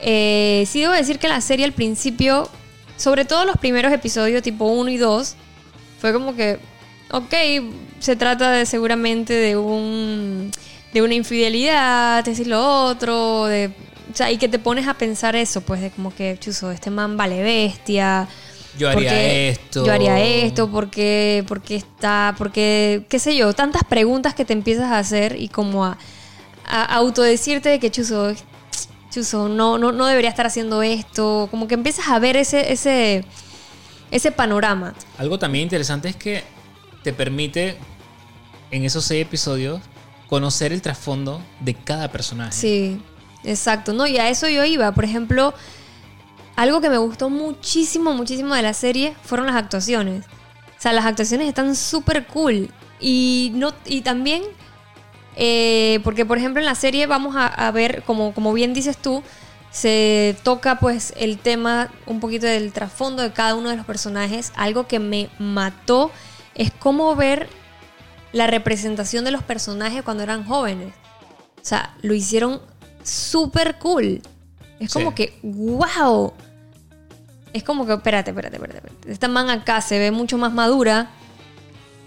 Eh, sí debo decir que la serie al principio, sobre todo los primeros episodios tipo 1 y 2, fue como que, ok, se trata de seguramente de un de una infidelidad, decir lo otro, de o sea, y que te pones a pensar eso, pues de como que, chuzo, este man vale bestia. yo haría esto. Yo haría esto, porque, porque está, porque, qué sé yo, tantas preguntas que te empiezas a hacer y como a, a autodecirte de que, chuzo, chuzo, no, no, no debería estar haciendo esto. Como que empiezas a ver ese, ese, ese panorama. Algo también interesante es que te permite en esos seis episodios conocer el trasfondo de cada personaje. Sí, exacto. No, y a eso yo iba. Por ejemplo, algo que me gustó muchísimo, muchísimo de la serie fueron las actuaciones. O sea, las actuaciones están súper cool. Y, no, y también, eh, porque por ejemplo en la serie vamos a, a ver, como, como bien dices tú, se toca pues el tema un poquito del trasfondo de cada uno de los personajes. Algo que me mató es cómo ver la representación de los personajes cuando eran jóvenes. O sea, lo hicieron súper cool. Es Sí. como que, wow. Es como que, espérate, espérate, espérate. espérate. Esta man acá se ve mucho más madura.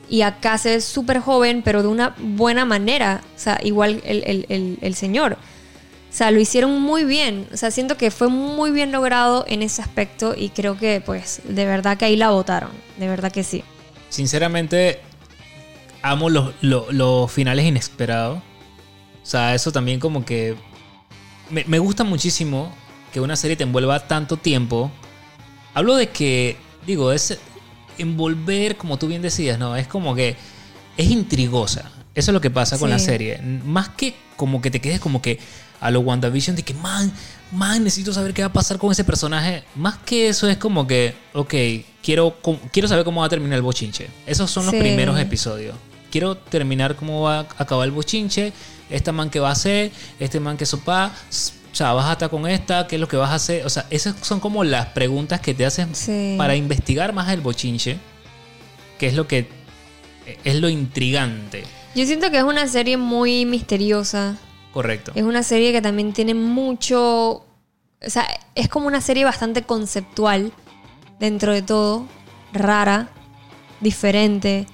Y acá se ve súper joven, pero de una buena manera. O sea, igual el, el- el- el señor. O sea, lo hicieron muy bien. O sea, siento que fue muy bien logrado en ese aspecto. Y creo que, pues, de verdad que ahí la votaron. De verdad que sí. Sinceramente, amo los, los- los finales inesperados. O sea, eso también como que... Me, me gusta muchísimo que una serie te envuelva tanto tiempo. Hablo de que, digo, es envolver, como tú bien decías, ¿no? Es como que es intrigosa. Eso es lo que pasa con Sí. la serie. Más que como que te quedes como que, a lo WandaVision de que, man, man, necesito saber qué va a pasar con ese personaje. Más que eso es como que, ok, quiero, quiero saber cómo va a terminar el bochinche. Esos son los Sí. primeros episodios. Quiero terminar cómo va a acabar el bochinche, esta man que va a hacer, este man que sopa, o sea, vas a estar con esta, qué es lo que vas a hacer. O sea, esas son como las preguntas que te hacen Sí. para investigar más el bochinche, que es lo que es lo intrigante. Yo siento que es una serie muy misteriosa. Correcto. Es una serie que también tiene mucho. O sea, es como una serie bastante conceptual dentro de todo. Rara, diferente.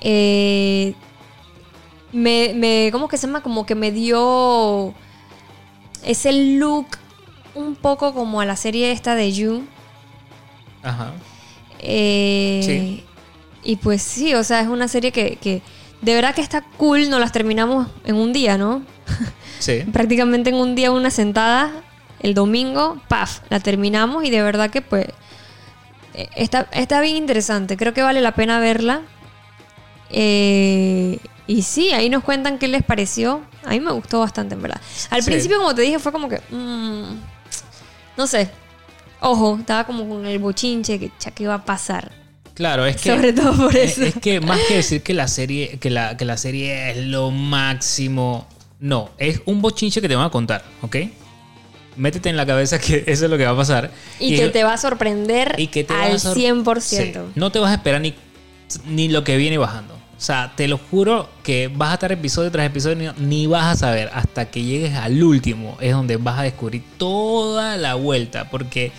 Eh, me, me. ¿Cómo que se llama? Como que me dio. Ese look un poco como a la serie esta de You. Ajá. Eh, Sí. Y pues sí, o sea, es una serie que, que de verdad que está cool. Nos las terminamos en un día, ¿no? Sí. prácticamente en un día una sentada el domingo, paf, la terminamos y de verdad que pues eh, está, está bien interesante, creo que vale la pena verla. Eh, y sí, ahí nos cuentan qué les pareció. A mí me gustó bastante, en verdad. Al Sí. principio, como te dije, fue como que... mm, no sé. Ojo, estaba como con el bochinche que ya que iba a pasar. Claro, es que. Sobre todo por es- eso. Es, que más que decir que la serie, que la, que la serie es lo máximo. No, es un bochinche que te van a contar, ¿ok? Métete en la cabeza que eso es lo que va a pasar. Y, que te va a sorprender y que te va al a sor- 100%. Sí, No te vas a esperar ni, ni lo que viene bajando. O sea, te lo juro que vas a estar episodio tras episodio ni, vas a saber hasta que llegues al último. Es donde vas a descubrir toda la vuelta. Porque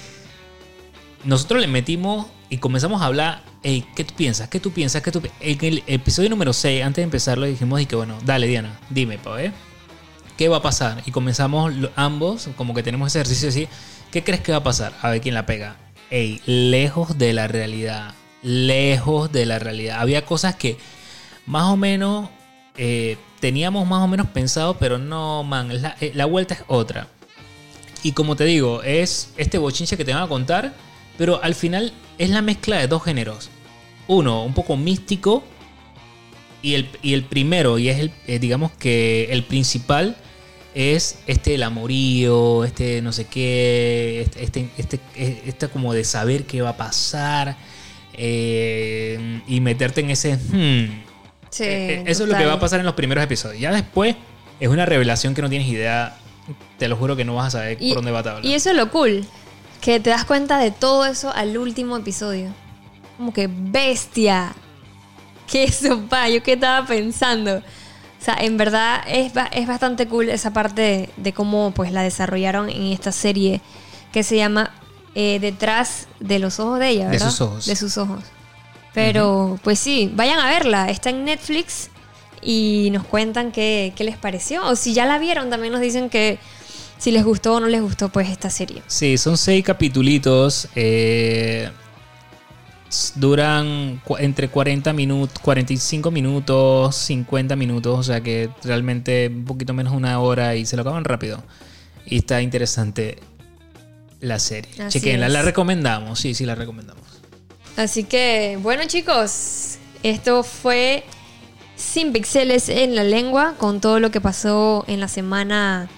nosotros le metimos y comenzamos a hablar. Hey, ¿qué tú piensas? ¿Qué tú piensas? ¿Qué tú pi-?" En el episodio número 6, antes de empezarlo, dijimos y que bueno, dale Diana, dime, pa' ver. ¿Qué va a pasar? Y comenzamos ambos, como que tenemos ese ejercicio así. ¿Qué crees que va a pasar? A ver quién la pega. Ey, lejos de la realidad. Lejos de la realidad. Había cosas que más o menos eh, teníamos más o menos pensado, pero no, man, la, eh, la vuelta es otra. Y como te digo, es este bochinche que te van a contar, pero al final es la mezcla de dos géneros. Uno, un poco místico, y el, y el primero, y es el, eh, digamos que el principal, es este el amorío, este no sé qué, este, este, este, este como de saber qué va a pasar y meterte en ese... hmm. Sí, Eh, eh, Eso es lo que va a pasar en los primeros episodios. Ya después es una revelación que no tienes idea. Te lo juro que no vas a saber Y- por dónde va a hablar. Y eso es lo cool, que te das cuenta de todo eso al último episodio. Como que bestia. ¿Qué eso, pa? Yo qué estaba pensando. O sea, en verdad es, es bastante cool esa parte de, de cómo pues la desarrollaron en esta serie que se llama eh, Detrás de los ojos de ella, De ¿verdad? sus ojos. De sus ojos. Pero, pues sí, vayan a verla. Está en Netflix y nos cuentan qué, qué les pareció. O si ya la vieron, también nos dicen que si les gustó o no les gustó pues esta serie. Sí, son seis capitulitos. eh, duran entre 40 minutos, 45 minutos, 50 minutos. O sea que realmente un poquito menos de una hora y se lo acaban rápido. Y está interesante la serie. Así Chequenla, es. la recomendamos. Sí, sí, la recomendamos. Así que, bueno chicos, esto fue Sin Pixeles en la Lengua, con todo lo que pasó en la semana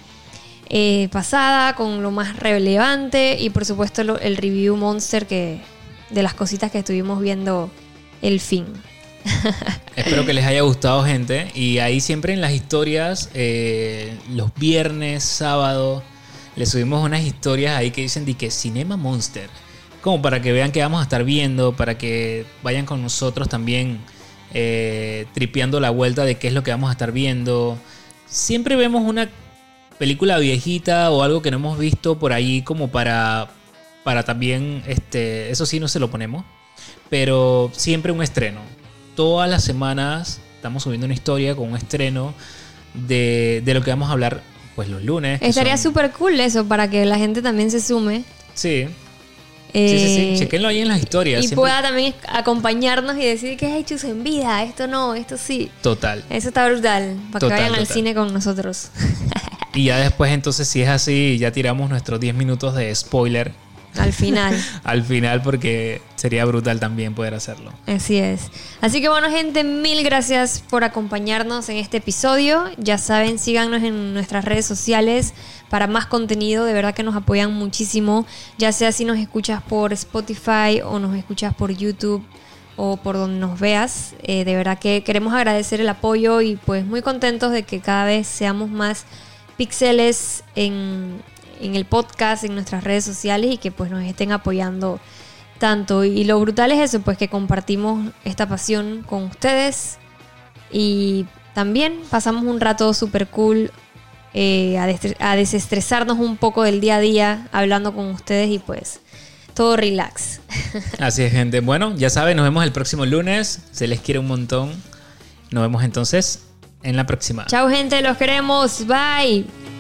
eh, pasada, con lo más relevante y por supuesto lo- el review monster que de las cositas que estuvimos viendo el fin. Espero que les haya gustado, gente. Y ahí siempre en las historias, eh, los viernes, sábado, les subimos unas historias ahí que dicen de que Cinema Monster. Como para que vean que vamos a estar viendo, para que vayan con nosotros también eh, tripeando la vuelta de qué es lo que vamos a estar viendo. Siempre vemos una película viejita o algo que no hemos visto por ahí como para, para también, este, eso sí no se lo ponemos, pero siempre un estreno. Todas las semanas estamos subiendo una historia con un estreno de, de lo que vamos a hablar pues los lunes. Estaría súper cool eso para que la gente también se sume. Sí, sí, sí, sí. eh, Chequenlo ahí en las historias. y siempre- pueda también acompañarnos y decir que hay hechos en vida, esto no, esto sí. Total. Eso está brutal, para Total, que vayan al cine con nosotros. Y ya después entonces si es así, ya tiramos nuestros 10 minutos de spoiler al final. al final porque sería brutal también poder hacerlo. Así es. Así que bueno gente, mil gracias por acompañarnos en este episodio. Ya saben, síganos en nuestras redes sociales para más contenido. De verdad que nos apoyan muchísimo. Ya sea si nos escuchas por Spotify o nos escuchas por YouTube o por donde nos veas. Eh, de verdad que queremos agradecer el apoyo y pues muy contentos de que cada vez seamos más píxeles en, en el podcast, en nuestras redes sociales y que pues nos estén apoyando tanto. Y lo brutal es eso, pues que compartimos esta pasión con ustedes y también pasamos un rato súper cool eh, a, a desestresarnos un poco del día a día hablando con ustedes y pues todo relax. Así es, gente. Bueno, ya saben, nos vemos el próximo lunes. Se les quiere un montón. Nos vemos entonces en la próxima. Chao gente, los queremos. Bye.